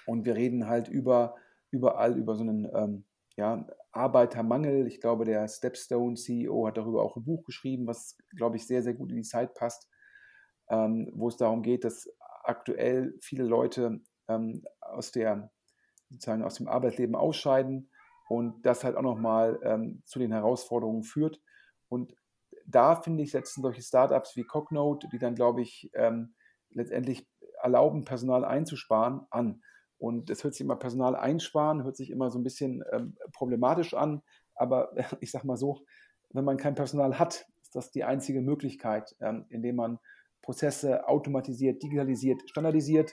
Und wir reden halt über, überall über so einen ähm, ja, Arbeitermangel. Ich glaube, der Stepstone CEO hat darüber auch ein Buch geschrieben, was, glaube ich, sehr, sehr gut in die Zeit passt, ähm, wo es darum geht, dass aktuell viele Leute ähm, aus der sozusagen aus dem Arbeitsleben ausscheiden und das halt auch nochmal ähm, zu den Herausforderungen führt. Und da finde ich, setzen solche Startups wie Cognode, die dann, glaube ich, ähm, letztendlich erlauben, Personal einzusparen, an. Und es hört sich immer Personal einsparen, hört sich immer so ein bisschen ähm, problematisch an. Aber ich sage mal so, wenn man kein Personal hat, ist das die einzige Möglichkeit, ähm, indem man Prozesse automatisiert, digitalisiert, standardisiert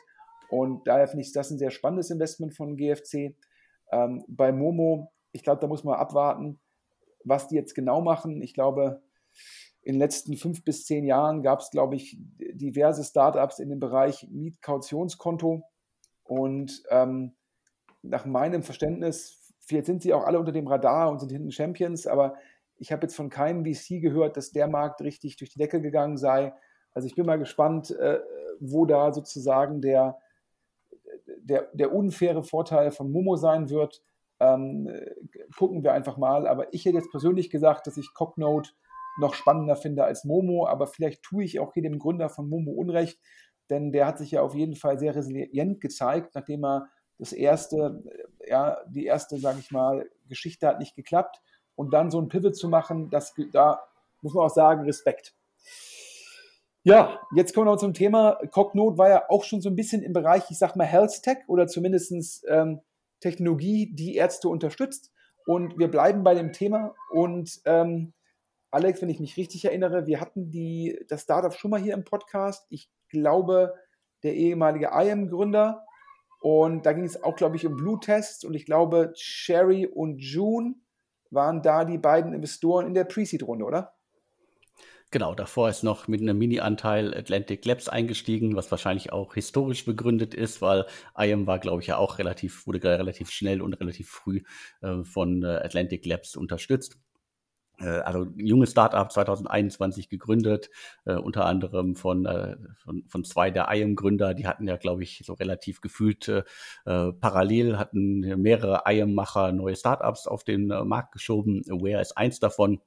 und daher finde ich das ein sehr spannendes Investment von GFC. Ähm, bei Momo, ich glaube, da muss man abwarten, was die jetzt genau machen. Ich glaube, in den letzten fünf bis zehn Jahren gab es, glaube ich, diverse Startups in dem Bereich Mietkautionskonto. Und ähm, nach meinem Verständnis, vielleicht sind sie auch alle unter dem Radar und sind hinten Champions, aber ich habe jetzt von keinem VC gehört, dass der Markt richtig durch die Decke gegangen sei. Also ich bin mal gespannt, äh, wo da sozusagen der, der, der unfaire Vorteil von Momo sein wird. Ähm, gucken wir einfach mal. Aber ich hätte jetzt persönlich gesagt, dass ich Cognode noch spannender finde als Momo, aber vielleicht tue ich auch hier dem Gründer von Momo Unrecht, denn der hat sich ja auf jeden Fall sehr resilient gezeigt, nachdem er das erste, ja, die erste, sage ich mal, Geschichte hat nicht geklappt und dann so ein Pivot zu machen, das, da muss man auch sagen, Respekt. Ja, jetzt kommen wir noch zum Thema. Cognode war ja auch schon so ein bisschen im Bereich, ich sag mal, Health Tech oder zumindest ähm, Technologie, die Ärzte unterstützt. Und wir bleiben bei dem Thema. Und ähm, Alex, wenn ich mich richtig erinnere, wir hatten die, das Startup schon mal hier im Podcast. Ich glaube, der ehemalige IAM-Gründer. Und da ging es auch, glaube ich, um Blue-Tests. Und ich glaube, Sherry und June waren da die beiden Investoren in der Pre-Seed-Runde, oder? Genau, davor ist noch mit einem Mini-Anteil Atlantic Labs eingestiegen, was wahrscheinlich auch historisch begründet ist, weil IAM war, glaube ich, ja auch relativ, wurde relativ schnell und relativ früh äh, von äh, Atlantic Labs unterstützt. Äh, also junges Startup 2021 gegründet, äh, unter anderem von, äh, von, von zwei der IAM-Gründer, die hatten ja, glaube ich, so relativ gefühlt äh, parallel, hatten mehrere IAM-Macher neue Startups auf den Markt geschoben. Aware ist eins davon.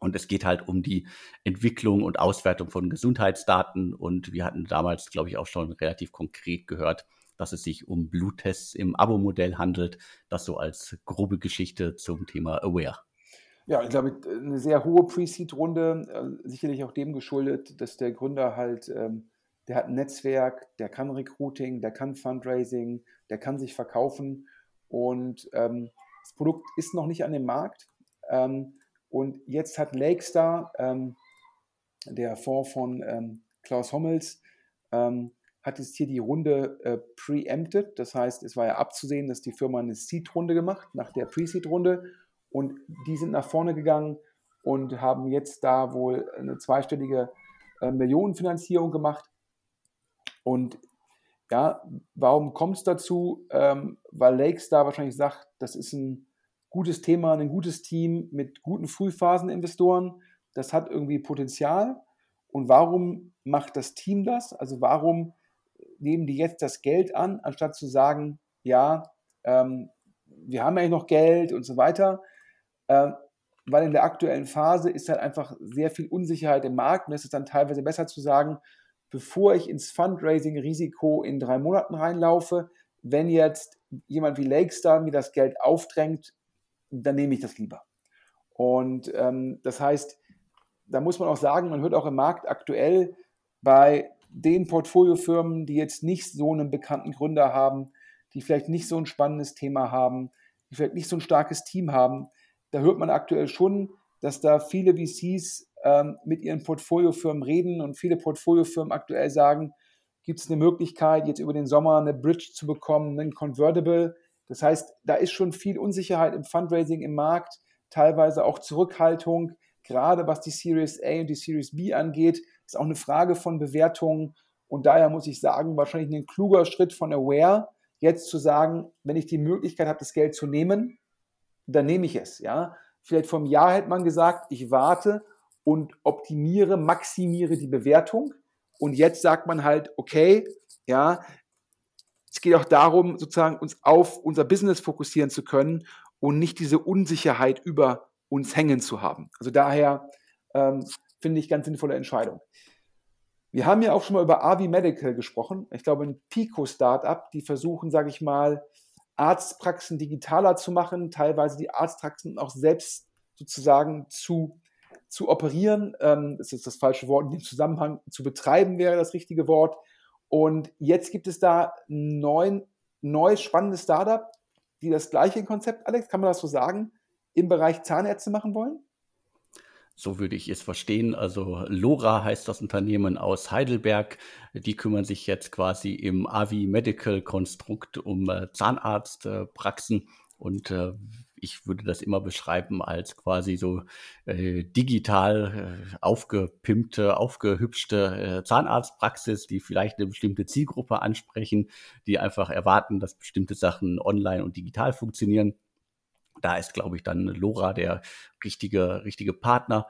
Und es geht halt um die Entwicklung und Auswertung von Gesundheitsdaten. Und wir hatten damals, glaube ich, auch schon relativ konkret gehört, dass es sich um Bluttests im Abo-Modell handelt. Das so als grobe Geschichte zum Thema Aware. Ja, ich glaube, eine sehr hohe Pre-Seed-Runde, äh, sicherlich auch dem geschuldet, dass der Gründer halt, ähm, der hat ein Netzwerk, der kann Recruiting, der kann Fundraising, der kann sich verkaufen und ähm, das Produkt ist noch nicht an dem Markt. Ähm, und jetzt hat Lakestar, ähm, der Fonds von ähm, Klaus Hommels, ähm, hat jetzt hier die Runde äh, preempted. Das heißt, es war ja abzusehen, dass die Firma eine Seed-Runde gemacht, nach der Pre-Seed-Runde. Und die sind nach vorne gegangen und haben jetzt da wohl eine zweistellige äh, Millionenfinanzierung gemacht. Und ja, warum kommt es dazu? Ähm, weil Lakestar wahrscheinlich sagt, das ist ein gutes Thema, ein gutes Team mit guten Frühphaseninvestoren. Das hat irgendwie Potenzial. Und warum macht das Team das? Also warum nehmen die jetzt das Geld an, anstatt zu sagen, ja, ähm, wir haben ja noch Geld und so weiter. Ähm, weil in der aktuellen Phase ist halt einfach sehr viel Unsicherheit im Markt und es ist dann teilweise besser zu sagen, bevor ich ins Fundraising-Risiko in drei Monaten reinlaufe, wenn jetzt jemand wie Lakestar mir das Geld aufdrängt, dann nehme ich das lieber. Und ähm, das heißt, da muss man auch sagen, man hört auch im Markt aktuell bei den Portfoliofirmen, die jetzt nicht so einen bekannten Gründer haben, die vielleicht nicht so ein spannendes Thema haben, die vielleicht nicht so ein starkes Team haben, da hört man aktuell schon, dass da viele VCs ähm, mit ihren Portfoliofirmen reden und viele Portfoliofirmen aktuell sagen, gibt es eine Möglichkeit, jetzt über den Sommer eine Bridge zu bekommen, einen Convertible, das heißt, da ist schon viel Unsicherheit im Fundraising im Markt, teilweise auch Zurückhaltung, gerade was die Series A und die Series B angeht, ist auch eine Frage von Bewertungen. Und daher muss ich sagen, wahrscheinlich ein kluger Schritt von Aware, jetzt zu sagen, wenn ich die Möglichkeit habe, das Geld zu nehmen, dann nehme ich es. Ja? Vielleicht vor einem Jahr hätte man gesagt, ich warte und optimiere, maximiere die Bewertung. Und jetzt sagt man halt, okay, ja, es geht auch darum, sozusagen uns auf unser Business fokussieren zu können und nicht diese Unsicherheit über uns hängen zu haben. Also daher ähm, finde ich ganz sinnvolle Entscheidung. Wir haben ja auch schon mal über Avi Medical gesprochen. Ich glaube, ein Pico-Startup, die versuchen, sage ich mal, Arztpraxen digitaler zu machen, teilweise die Arztpraxen auch selbst sozusagen zu, zu operieren. Ähm, das ist das falsche Wort in dem Zusammenhang. Zu betreiben wäre das richtige Wort. Und jetzt gibt es da ein neuen, neues spannendes Startup, die das gleiche Konzept, Alex, kann man das so sagen, im Bereich Zahnärzte machen wollen? So würde ich es verstehen. Also Lora heißt das Unternehmen aus Heidelberg. Die kümmern sich jetzt quasi im Avi Medical Konstrukt um äh, Zahnarztpraxen und äh, ich würde das immer beschreiben als quasi so äh, digital äh, aufgepimpte, aufgehübschte äh, Zahnarztpraxis, die vielleicht eine bestimmte Zielgruppe ansprechen, die einfach erwarten, dass bestimmte Sachen online und digital funktionieren. Da ist, glaube ich, dann Lora der richtige, richtige Partner.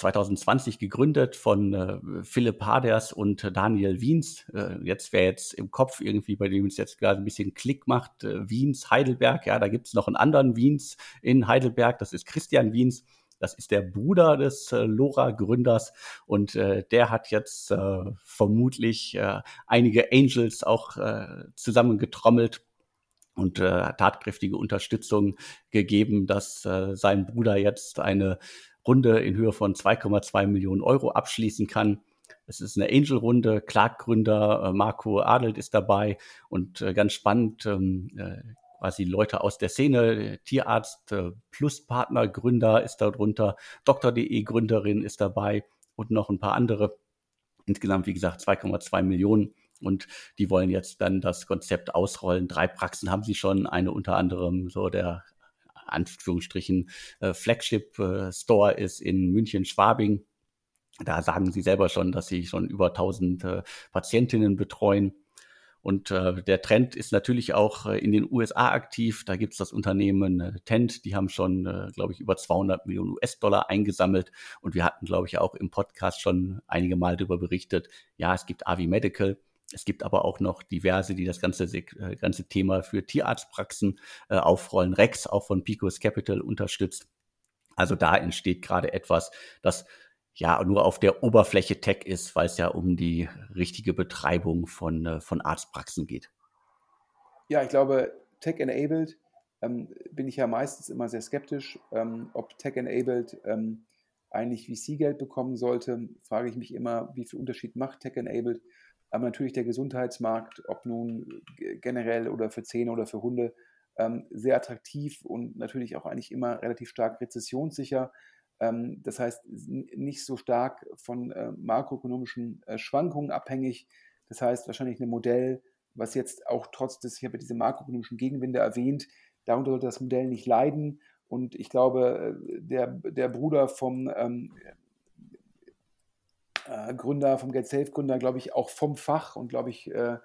2020 gegründet von äh, Philipp Haders und Daniel Wiens. Äh, jetzt wäre jetzt im Kopf irgendwie, bei dem es jetzt gerade ein bisschen Klick macht, äh, Wiens, Heidelberg. Ja, da gibt es noch einen anderen Wiens in Heidelberg. Das ist Christian Wiens. Das ist der Bruder des äh, Lora-Gründers und äh, der hat jetzt äh, vermutlich äh, einige Angels auch äh, zusammengetrommelt und äh, tatkräftige Unterstützung gegeben, dass äh, sein Bruder jetzt eine Runde in Höhe von 2,2 Millionen Euro abschließen kann. Es ist eine Angel-Runde. Clark-Gründer äh, Marco Adelt ist dabei und äh, ganz spannend, ähm, äh, quasi Leute aus der Szene, Tierarzt plus Partner, Gründer ist darunter, Doktor.de Gründerin ist dabei und noch ein paar andere. Insgesamt, wie gesagt, 2,2 Millionen. Und die wollen jetzt dann das Konzept ausrollen. Drei Praxen haben sie schon. Eine unter anderem so der Anführungsstrichen äh, Flagship äh, Store ist in München-Schwabing. Da sagen sie selber schon, dass sie schon über 1000 äh, Patientinnen betreuen. Und äh, der Trend ist natürlich auch äh, in den USA aktiv. Da gibt es das Unternehmen äh, Tent, die haben schon, äh, glaube ich, über 200 Millionen US-Dollar eingesammelt. Und wir hatten, glaube ich, auch im Podcast schon einige Mal darüber berichtet. Ja, es gibt Avi Medical. Es gibt aber auch noch diverse, die das ganze, äh, ganze Thema für Tierarztpraxen äh, aufrollen. Rex, auch von Picos Capital, unterstützt. Also da entsteht gerade etwas, das ja nur auf der Oberfläche Tech ist, weil es ja um die richtige Betreibung von, äh, von Arztpraxen geht. Ja, ich glaube, Tech-enabled ähm, bin ich ja meistens immer sehr skeptisch. Ähm, ob Tech-enabled ähm, eigentlich VC-Geld bekommen sollte, frage ich mich immer, wie viel Unterschied macht Tech-enabled aber natürlich der Gesundheitsmarkt, ob nun generell oder für Zähne oder für Hunde, ähm, sehr attraktiv und natürlich auch eigentlich immer relativ stark rezessionssicher. Ähm, das heißt, nicht so stark von äh, makroökonomischen äh, Schwankungen abhängig. Das heißt, wahrscheinlich ein Modell, was jetzt auch trotz des, ich habe diese makroökonomischen Gegenwinde erwähnt, darunter sollte das Modell nicht leiden. Und ich glaube, äh, der, der Bruder vom ähm, äh, Gründer, vom Get Safe Gründer, glaube ich, auch vom Fach und glaube ich, äh,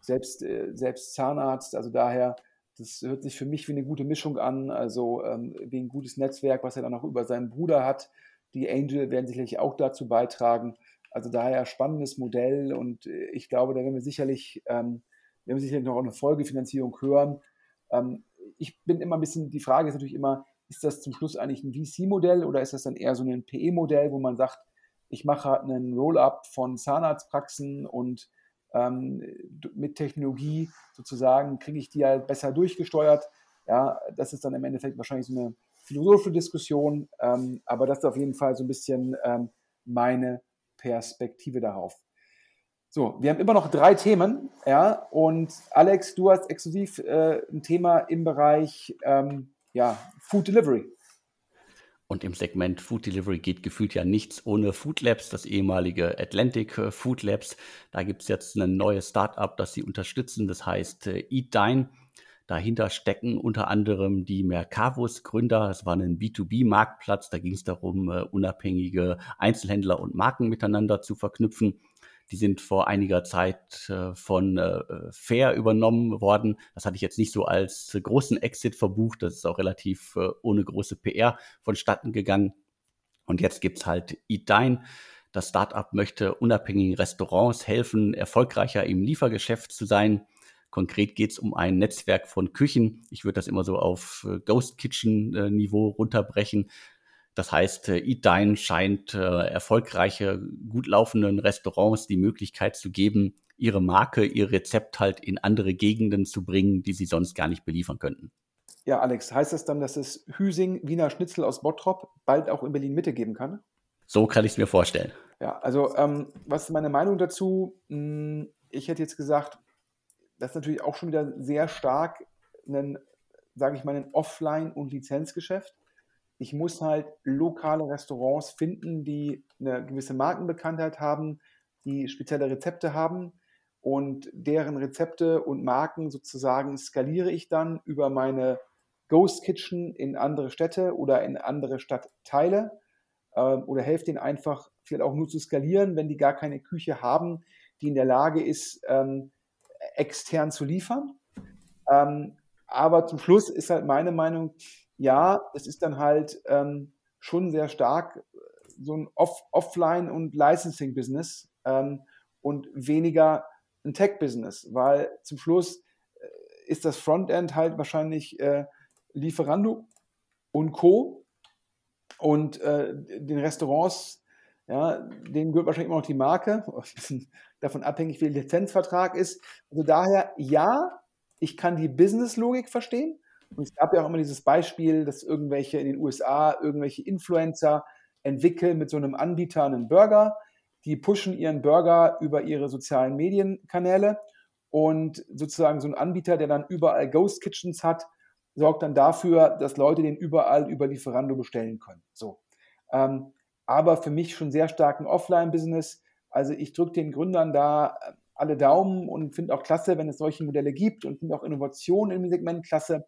selbst, äh, selbst Zahnarzt. Also daher, das hört sich für mich wie eine gute Mischung an, also ähm, wie ein gutes Netzwerk, was er dann auch über seinen Bruder hat. Die Angel werden sicherlich auch dazu beitragen. Also daher spannendes Modell und ich glaube, da werden wir sicherlich, ähm, werden wir sicherlich noch eine Folgefinanzierung hören. Ähm, ich bin immer ein bisschen, die Frage ist natürlich immer, ist das zum Schluss eigentlich ein VC-Modell oder ist das dann eher so ein PE-Modell, wo man sagt, ich mache halt einen Roll-up von Zahnarztpraxen und ähm, mit Technologie sozusagen kriege ich die halt besser durchgesteuert. Ja, das ist dann im Endeffekt wahrscheinlich so eine philosophische Diskussion, ähm, aber das ist auf jeden Fall so ein bisschen ähm, meine Perspektive darauf. So, wir haben immer noch drei Themen, ja, und Alex, du hast exklusiv äh, ein Thema im Bereich ähm, ja, Food Delivery. Und im Segment Food Delivery geht gefühlt ja nichts ohne Food Labs, das ehemalige Atlantic äh, Food Labs. Da gibt es jetzt ein neues Startup, das sie unterstützen, das heißt äh, Eat Dine. Dahinter stecken unter anderem die Mercavus-Gründer. Es war ein B2B-Marktplatz. Da ging es darum, uh, unabhängige Einzelhändler und Marken miteinander zu verknüpfen. Die sind vor einiger Zeit äh, von äh, Fair übernommen worden. Das hatte ich jetzt nicht so als großen Exit verbucht. Das ist auch relativ äh, ohne große PR vonstatten gegangen. Und jetzt gibt's halt Eat Dine. Das Startup möchte unabhängigen Restaurants helfen, erfolgreicher im Liefergeschäft zu sein. Konkret geht es um ein Netzwerk von Küchen. Ich würde das immer so auf äh, Ghost Kitchen äh, Niveau runterbrechen. Das heißt, äh, Eat Dine scheint äh, erfolgreiche, gut laufenden Restaurants die Möglichkeit zu geben, ihre Marke, ihr Rezept halt in andere Gegenden zu bringen, die sie sonst gar nicht beliefern könnten. Ja, Alex, heißt das dann, dass es Hüsing Wiener Schnitzel aus Bottrop bald auch in Berlin Mitte geben kann? So kann ich es mir vorstellen. Ja, also ähm, was ist meine Meinung dazu? Hm, ich hätte jetzt gesagt, das ist natürlich auch schon wieder sehr stark ein, sage ich mal, ein Offline- und Lizenzgeschäft ich muss halt lokale Restaurants finden, die eine gewisse Markenbekanntheit haben, die spezielle Rezepte haben und deren Rezepte und Marken sozusagen skaliere ich dann über meine Ghost Kitchen in andere Städte oder in andere Stadtteile äh, oder helfe denen einfach vielleicht auch nur zu skalieren, wenn die gar keine Küche haben, die in der Lage ist, ähm, extern zu liefern. Ähm, aber zum Schluss ist halt meine Meinung, ja, es ist dann halt ähm, schon sehr stark, so ein Off Offline- und Licensing-Business ähm, und weniger ein Tech-Business, weil zum Schluss äh, ist das Frontend halt wahrscheinlich äh, Lieferando und Co. Und äh, den Restaurants, ja, denen gehört wahrscheinlich immer noch die Marke, davon abhängig, wie der Lizenzvertrag ist. Also daher, ja, ich kann die Business-Logik verstehen. Und es gab ja auch immer dieses Beispiel, dass irgendwelche in den USA, irgendwelche Influencer entwickeln mit so einem Anbieter einen Burger. Die pushen ihren Burger über ihre sozialen Medienkanäle und sozusagen so ein Anbieter, der dann überall Ghost Kitchens hat, sorgt dann dafür, dass Leute den überall über Lieferando bestellen können. So. Ähm, aber für mich schon sehr stark ein Offline-Business. Also ich drücke den Gründern da äh, alle Daumen und finde auch klasse, wenn es solche Modelle gibt und finde auch Innovationen im Segment klasse.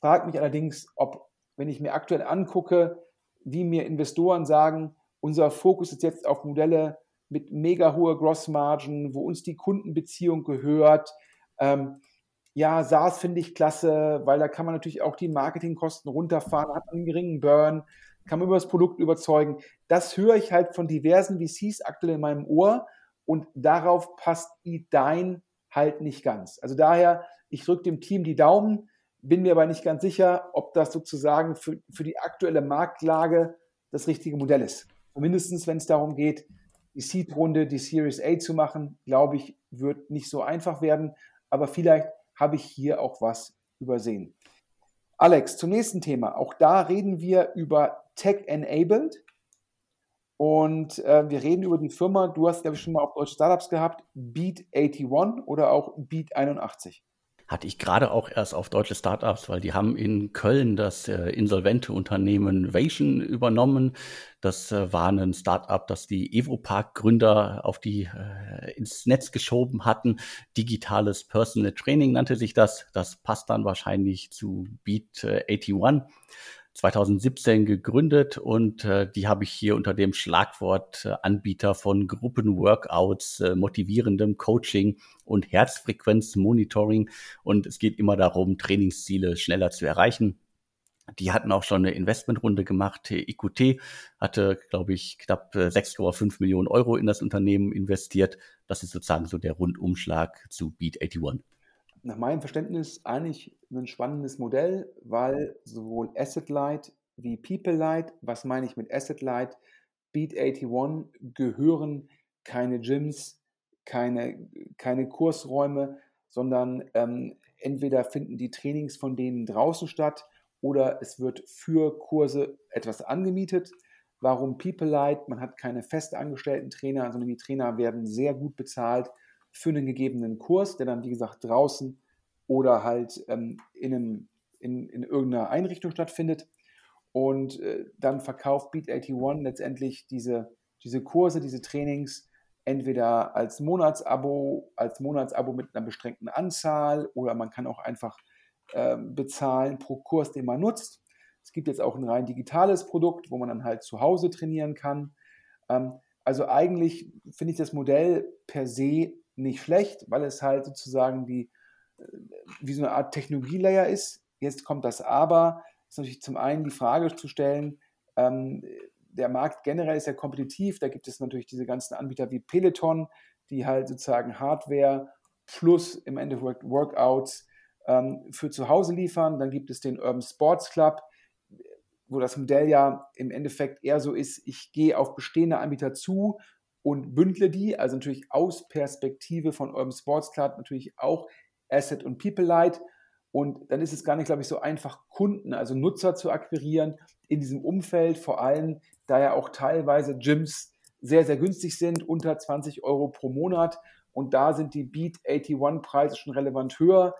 Frage mich allerdings, ob, wenn ich mir aktuell angucke, wie mir Investoren sagen, unser Fokus ist jetzt auf Modelle mit mega hoher Grossmargen, wo uns die Kundenbeziehung gehört. Ähm, ja, SaaS finde ich klasse, weil da kann man natürlich auch die Marketingkosten runterfahren, hat einen geringen Burn, kann man über das Produkt überzeugen. Das höre ich halt von diversen VCs aktuell in meinem Ohr und darauf passt dein halt nicht ganz. Also daher, ich drücke dem Team die Daumen, bin mir aber nicht ganz sicher, ob das sozusagen für, für die aktuelle Marktlage das richtige Modell ist. Mindestens, wenn es darum geht, die Seed-Runde, die Series A zu machen, glaube ich, wird nicht so einfach werden. Aber vielleicht habe ich hier auch was übersehen. Alex, zum nächsten Thema. Auch da reden wir über Tech-Enabled. Und äh, wir reden über die Firma, du hast, glaube ich, schon mal auf Deutsch Startups gehabt, Beat 81 oder auch Beat 81 hatte ich gerade auch erst auf deutsche Startups, weil die haben in Köln das äh, insolvente Unternehmen Vation übernommen. Das äh, war ein Startup, das die Evopark-Gründer auf die äh, ins Netz geschoben hatten. Digitales Personal Training nannte sich das. Das passt dann wahrscheinlich zu Beat 81. Äh, 2017 gegründet und äh, die habe ich hier unter dem Schlagwort äh, Anbieter von Gruppenworkouts, äh, motivierendem Coaching und Herzfrequenzmonitoring. Und es geht immer darum, Trainingsziele schneller zu erreichen. Die hatten auch schon eine Investmentrunde gemacht. IQT hatte, glaube ich, knapp 6,5 äh, Millionen Euro in das Unternehmen investiert. Das ist sozusagen so der Rundumschlag zu Beat 81 nach meinem Verständnis eigentlich ein spannendes Modell, weil sowohl Asset Light wie People Light, was meine ich mit Asset Light, Beat 81 gehören keine Gyms, keine, keine Kursräume, sondern ähm, entweder finden die Trainings von denen draußen statt oder es wird für Kurse etwas angemietet. Warum People Light? Man hat keine festangestellten Trainer, sondern die Trainer werden sehr gut bezahlt für einen gegebenen Kurs, der dann, wie gesagt, draußen oder halt ähm, in, einem, in, in irgendeiner Einrichtung stattfindet. Und äh, dann verkauft Beat 81 letztendlich diese, diese Kurse, diese Trainings entweder als Monatsabo, als Monatsabo mit einer beschränkten Anzahl oder man kann auch einfach äh, bezahlen pro Kurs, den man nutzt. Es gibt jetzt auch ein rein digitales Produkt, wo man dann halt zu Hause trainieren kann. Ähm, also eigentlich finde ich das Modell per se nicht schlecht, weil es halt sozusagen die, äh, wie so eine Art Technologielayer ist. Jetzt kommt das Aber, ist natürlich zum einen die Frage zu stellen, ähm, der Markt generell ist ja kompetitiv, da gibt es natürlich diese ganzen Anbieter wie Peloton, die halt sozusagen Hardware plus im Endeffekt Workouts ähm, für zu Hause liefern. Dann gibt es den Urban Sports Club, wo das Modell ja im Endeffekt eher so ist, ich gehe auf bestehende Anbieter zu und bündle die, also natürlich aus Perspektive von Urban Sports Club natürlich auch Asset und People Light. Und dann ist es gar nicht, glaube ich, so einfach, Kunden, also Nutzer zu akquirieren in diesem Umfeld, vor allem da ja auch teilweise Gyms sehr, sehr günstig sind, unter 20 Euro pro Monat. Und da sind die Beat 81-Preise schon relevant höher.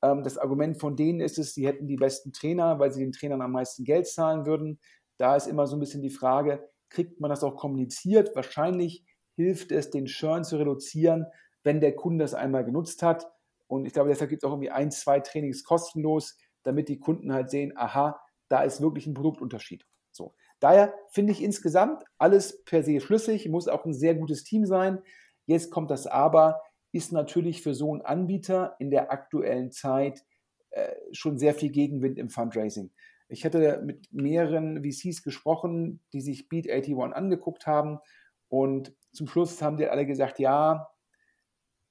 Ähm, das Argument von denen ist es, sie hätten die besten Trainer, weil sie den Trainern am meisten Geld zahlen würden. Da ist immer so ein bisschen die Frage, kriegt man das auch kommuniziert? Wahrscheinlich hilft es, den Churn zu reduzieren, wenn der Kunde das einmal genutzt hat. Und ich glaube, deshalb gibt es auch irgendwie ein, zwei Trainings kostenlos, damit die Kunden halt sehen, aha, da ist wirklich ein Produktunterschied. So. Daher finde ich insgesamt alles per se schlüssig, muss auch ein sehr gutes Team sein. Jetzt kommt das Aber, ist natürlich für so einen Anbieter in der aktuellen Zeit äh, schon sehr viel Gegenwind im Fundraising. Ich hatte mit mehreren VCs gesprochen, die sich Beat 81 angeguckt haben und zum Schluss haben die alle gesagt, ja,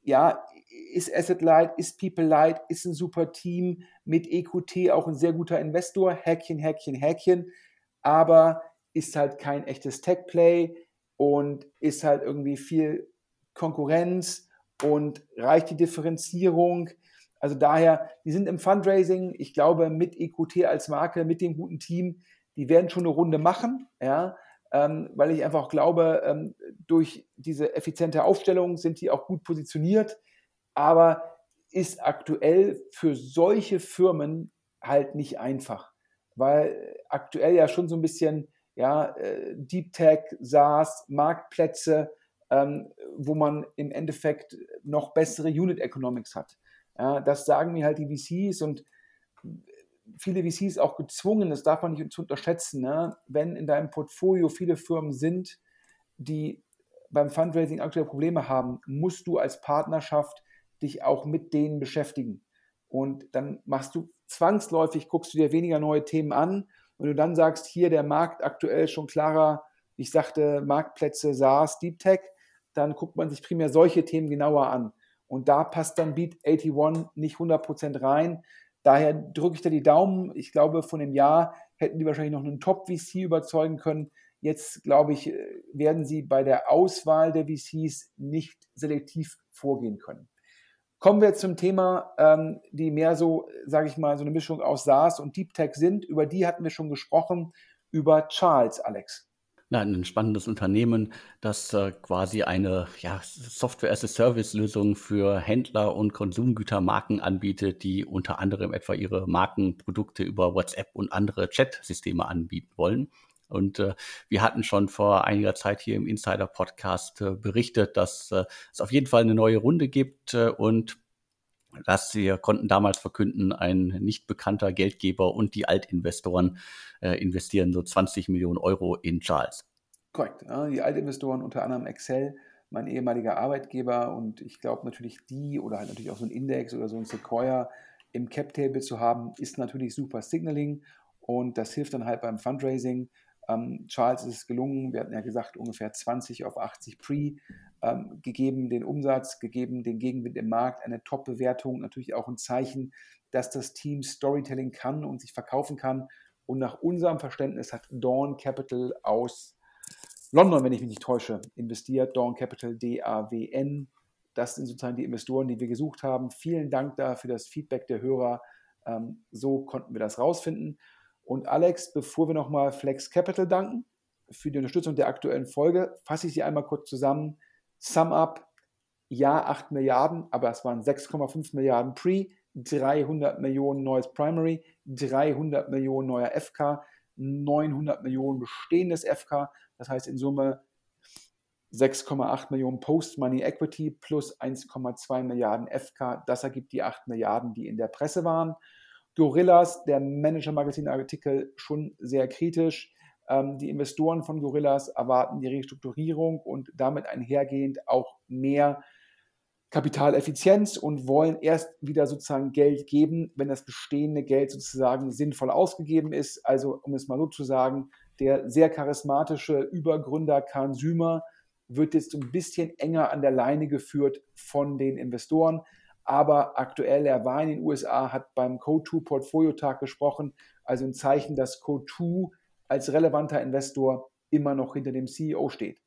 ja, ist Asset Light, ist People Light, ist ein super Team, mit EQT auch ein sehr guter Investor, Häkchen, Häkchen, Häkchen, aber ist halt kein echtes Tech-Play und ist halt irgendwie viel Konkurrenz und reicht die Differenzierung. Also daher, die sind im Fundraising, ich glaube, mit EQT als Marke, mit dem guten Team, die werden schon eine Runde machen, ja, ähm, weil ich einfach glaube, ähm, durch diese effiziente Aufstellung sind die auch gut positioniert, aber ist aktuell für solche Firmen halt nicht einfach, weil aktuell ja schon so ein bisschen ja, äh, Deep Tech, SaaS, Marktplätze, ähm, wo man im Endeffekt noch bessere Unit Economics hat. Ja, das sagen mir halt die VCs und viele VCs auch gezwungen, das darf man nicht zu unterschätzen, ne? wenn in deinem Portfolio viele Firmen sind, die beim Fundraising aktuell Probleme haben, musst du als Partnerschaft dich auch mit denen beschäftigen. Und dann machst du zwangsläufig, guckst du dir weniger neue Themen an. Wenn du dann sagst, hier der Markt aktuell schon klarer, ich sagte Marktplätze, SaaS, Deep Tech, dann guckt man sich primär solche Themen genauer an. Und da passt dann Beat 81 nicht 100% rein. Daher drücke ich da die Daumen. Ich glaube, von dem Jahr hätten die wahrscheinlich noch einen Top-VC überzeugen können. Jetzt, glaube ich, werden sie bei der Auswahl der VCs nicht selektiv vorgehen können. Kommen wir zum Thema, ähm, die mehr so, sage ich mal, so eine Mischung aus SaaS und Deep Tech sind. Über die hatten wir schon gesprochen, über Charles, Alex. Nein, ein spannendes Unternehmen, das äh, quasi eine ja, Software-as-a-Service-Lösung für Händler und Konsumgütermarken anbietet, die unter anderem etwa ihre Markenprodukte über WhatsApp und andere Chat-Systeme anbieten wollen. Und äh, wir hatten schon vor einiger Zeit hier im Insider-Podcast äh, berichtet, dass äh, es auf jeden Fall eine neue Runde gibt äh, und dass wir konnten damals verkünden, ein nicht bekannter Geldgeber und die Altinvestoren äh, investieren so 20 Millionen Euro in Charles. Korrekt. Die Altinvestoren, unter anderem Excel, mein ehemaliger Arbeitgeber und ich glaube natürlich die oder halt natürlich auch so ein Index oder so ein Sequoia im Cap-Table zu haben, ist natürlich super Signaling und das hilft dann halt beim Fundraising. Ähm, Charles ist es gelungen, wir hatten ja gesagt, ungefähr 20 auf 80 Pre, ähm, gegeben den Umsatz, gegeben den Gegenwind im Markt, eine Top-Bewertung, natürlich auch ein Zeichen, dass das Team Storytelling kann und sich verkaufen kann. Und nach unserem Verständnis hat Dawn Capital aus London, wenn ich mich nicht täusche, investiert. Dawn Capital, D-A-W-N. Das sind sozusagen die Investoren, die wir gesucht haben. Vielen Dank da für das Feedback der Hörer. Ähm, so konnten wir das rausfinden. Und Alex, bevor wir nochmal Flex Capital danken für die Unterstützung der aktuellen Folge, fasse ich sie einmal kurz zusammen. Sum up, ja 8 Milliarden, aber es waren 6,5 Milliarden Pre, 300 Millionen neues Primary, 300 Millionen neuer FK, 900 Millionen bestehendes FK, das heißt in Summe 6,8 Millionen Post-Money Equity plus 1,2 Milliarden FK. Das ergibt die 8 Milliarden, die in der Presse waren. Gorillas, der Manager-Magazin-Artikel, schon sehr kritisch. Ähm, die Investoren von Gorillas erwarten die Restrukturierung und damit einhergehend auch mehr Kapitaleffizienz und wollen erst wieder sozusagen Geld geben, wenn das bestehende Geld sozusagen sinnvoll ausgegeben ist. Also, um es mal so zu sagen, der sehr charismatische Übergründer Kahn Sümer wird jetzt ein bisschen enger an der Leine geführt von den Investoren. Aber aktuell, er war in den USA, hat beim Co2 Portfolio-Tag gesprochen, also ein Zeichen, dass Co2 als relevanter Investor immer noch hinter dem CEO steht.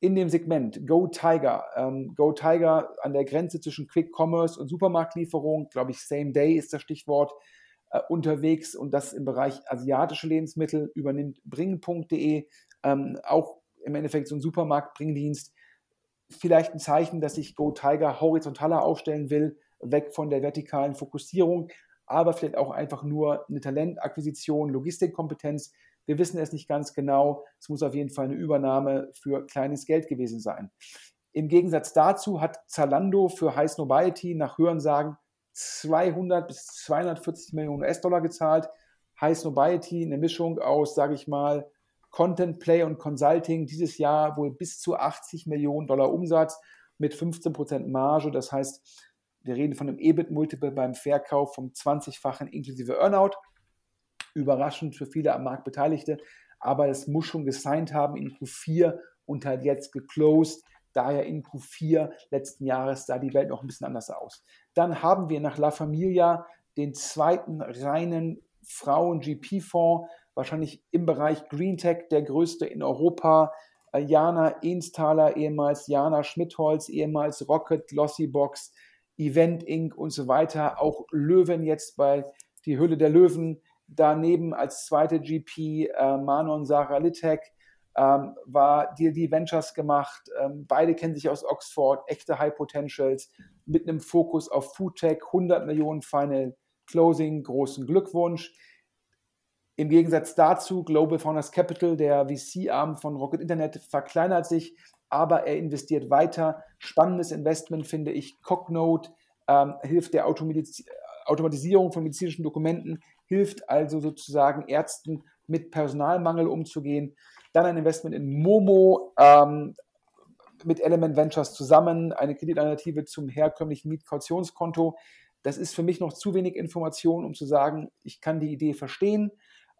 In dem Segment Go Tiger, ähm, Go Tiger an der Grenze zwischen Quick Commerce und Supermarktlieferung, glaube ich, Same Day ist das Stichwort, äh, unterwegs und das im Bereich asiatische Lebensmittel übernimmt bringen.de, ähm, auch im Endeffekt so ein Supermarktbringdienst. Vielleicht ein Zeichen, dass sich Go Tiger horizontaler aufstellen will, weg von der vertikalen Fokussierung, aber vielleicht auch einfach nur eine Talentakquisition, Logistikkompetenz, wir wissen es nicht ganz genau. Es muss auf jeden Fall eine Übernahme für kleines Geld gewesen sein. Im Gegensatz dazu hat Zalando für High Snobiety nach Hörensagen 200 bis 240 Millionen US-Dollar gezahlt. High Snobiety, eine Mischung aus, sage ich mal, Content Play und Consulting, dieses Jahr wohl bis zu 80 Millionen Dollar Umsatz mit 15% Marge. Das heißt, wir reden von einem EBIT-Multiple beim Verkauf vom 20-fachen inklusive Earnout. Überraschend für viele am Markt Beteiligte, aber es muss schon gesigned haben in Q4 und halt jetzt geclosed. Daher in Q4 letzten Jahres sah die Welt noch ein bisschen anders aus. Dann haben wir nach La Familia den zweiten reinen Frauen-GP-Fonds, wahrscheinlich im Bereich Green Tech, der größte in Europa. Äh, Jana Ehnsthaler, ehemals Jana Schmidholz, ehemals Rocket, Glossybox, Event Inc. und so weiter. Auch Löwen jetzt bei die Höhle der Löwen. Daneben als zweite GP äh, Manon Sarah Littek ähm, war DLD Ventures gemacht. Ähm, beide kennen sich aus Oxford, echte High Potentials mit einem Fokus auf Foodtech, 100 Millionen Final Closing, großen Glückwunsch. Im Gegensatz dazu, Global Founders Capital, der VC-Arm von Rocket Internet, verkleinert sich, aber er investiert weiter. Spannendes Investment finde ich. Cognode ähm, hilft der Automatiz Automatisierung von medizinischen Dokumenten, hilft also sozusagen Ärzten mit Personalmangel umzugehen. Dann ein Investment in Momo ähm, mit Element Ventures zusammen, eine Kreditalternative zum herkömmlichen Mietkautionskonto. Das ist für mich noch zu wenig Information, um zu sagen, ich kann die Idee verstehen.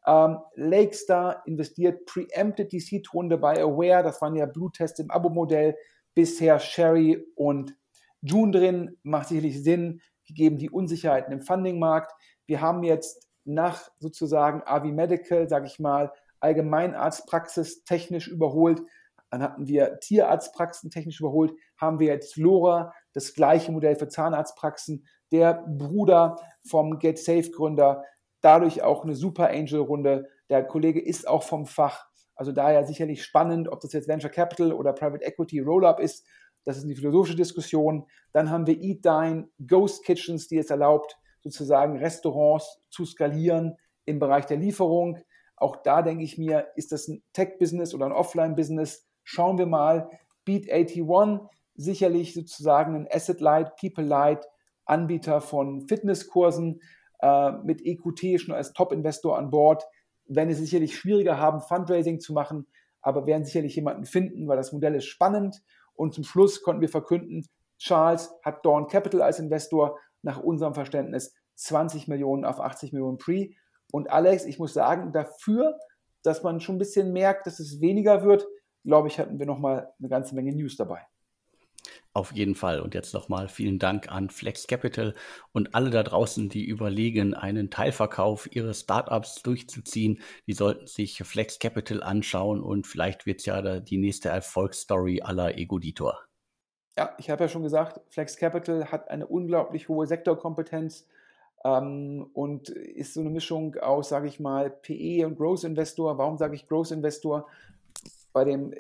Ähm, Lakestar investiert Preempted die Seed-Runde bei Aware, das waren ja Bluttests im Abo-Modell, bisher Sherry und June drin, macht sicherlich Sinn, gegeben die Unsicherheiten im Funding-Markt. Wir haben jetzt nach sozusagen Avi Medical, sage ich mal, Allgemeinarztpraxis technisch überholt. Dann hatten wir Tierarztpraxen technisch überholt, haben wir jetzt Lora, das gleiche Modell für Zahnarztpraxen, der Bruder vom Get Safe Gründer, dadurch auch eine Super Angel Runde. Der Kollege ist auch vom Fach, also daher sicherlich spannend, ob das jetzt Venture Capital oder Private Equity Roll-up ist. Das ist eine philosophische Diskussion. Dann haben wir Eat Dine, Ghost Kitchens, die es erlaubt, sozusagen Restaurants zu skalieren im Bereich der Lieferung. Auch da denke ich mir, ist das ein Tech-Business oder ein Offline-Business? Schauen wir mal. Beat 81, sicherlich sozusagen ein Asset-Light, People-Light, Anbieter von Fitnesskursen äh, mit EQT schon als Top-Investor an Bord. Werden es sicherlich schwieriger haben, Fundraising zu machen, aber werden sicherlich jemanden finden, weil das Modell ist spannend. Und zum Schluss konnten wir verkünden, Charles hat Dawn Capital als Investor nach unserem Verständnis 20 Millionen auf 80 Millionen Pre. Und Alex, ich muss sagen, dafür, dass man schon ein bisschen merkt, dass es weniger wird, glaube ich, hatten wir nochmal eine ganze Menge News dabei. Auf jeden Fall. Und jetzt nochmal vielen Dank an Flex Capital und alle da draußen, die überlegen, einen Teilverkauf ihres Startups durchzuziehen. Die sollten sich Flex Capital anschauen und vielleicht wird es ja die nächste Erfolgsstory aller Egoditor. Ja, ich habe ja schon gesagt, Flex Capital hat eine unglaublich hohe Sektorkompetenz ähm, und ist so eine Mischung aus, sage ich mal, PE und Growth Investor. Warum sage ich Growth Investor? Bei dem äh,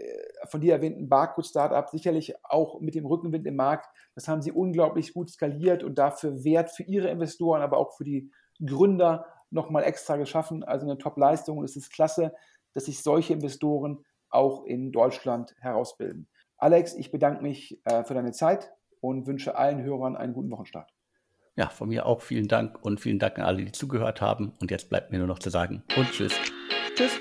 von dir erwähnten Barcode Startup sicherlich auch mit dem Rückenwind im Markt. Das haben sie unglaublich gut skaliert und dafür Wert für ihre Investoren, aber auch für die Gründer nochmal extra geschaffen. Also eine Top-Leistung und es ist klasse, dass sich solche Investoren auch in Deutschland herausbilden. Alex, ich bedanke mich äh, für deine Zeit und wünsche allen Hörern einen guten Wochenstart. Ja, von mir auch vielen Dank und vielen Dank an alle, die zugehört haben. Und jetzt bleibt mir nur noch zu sagen und tschüss. Tschüss.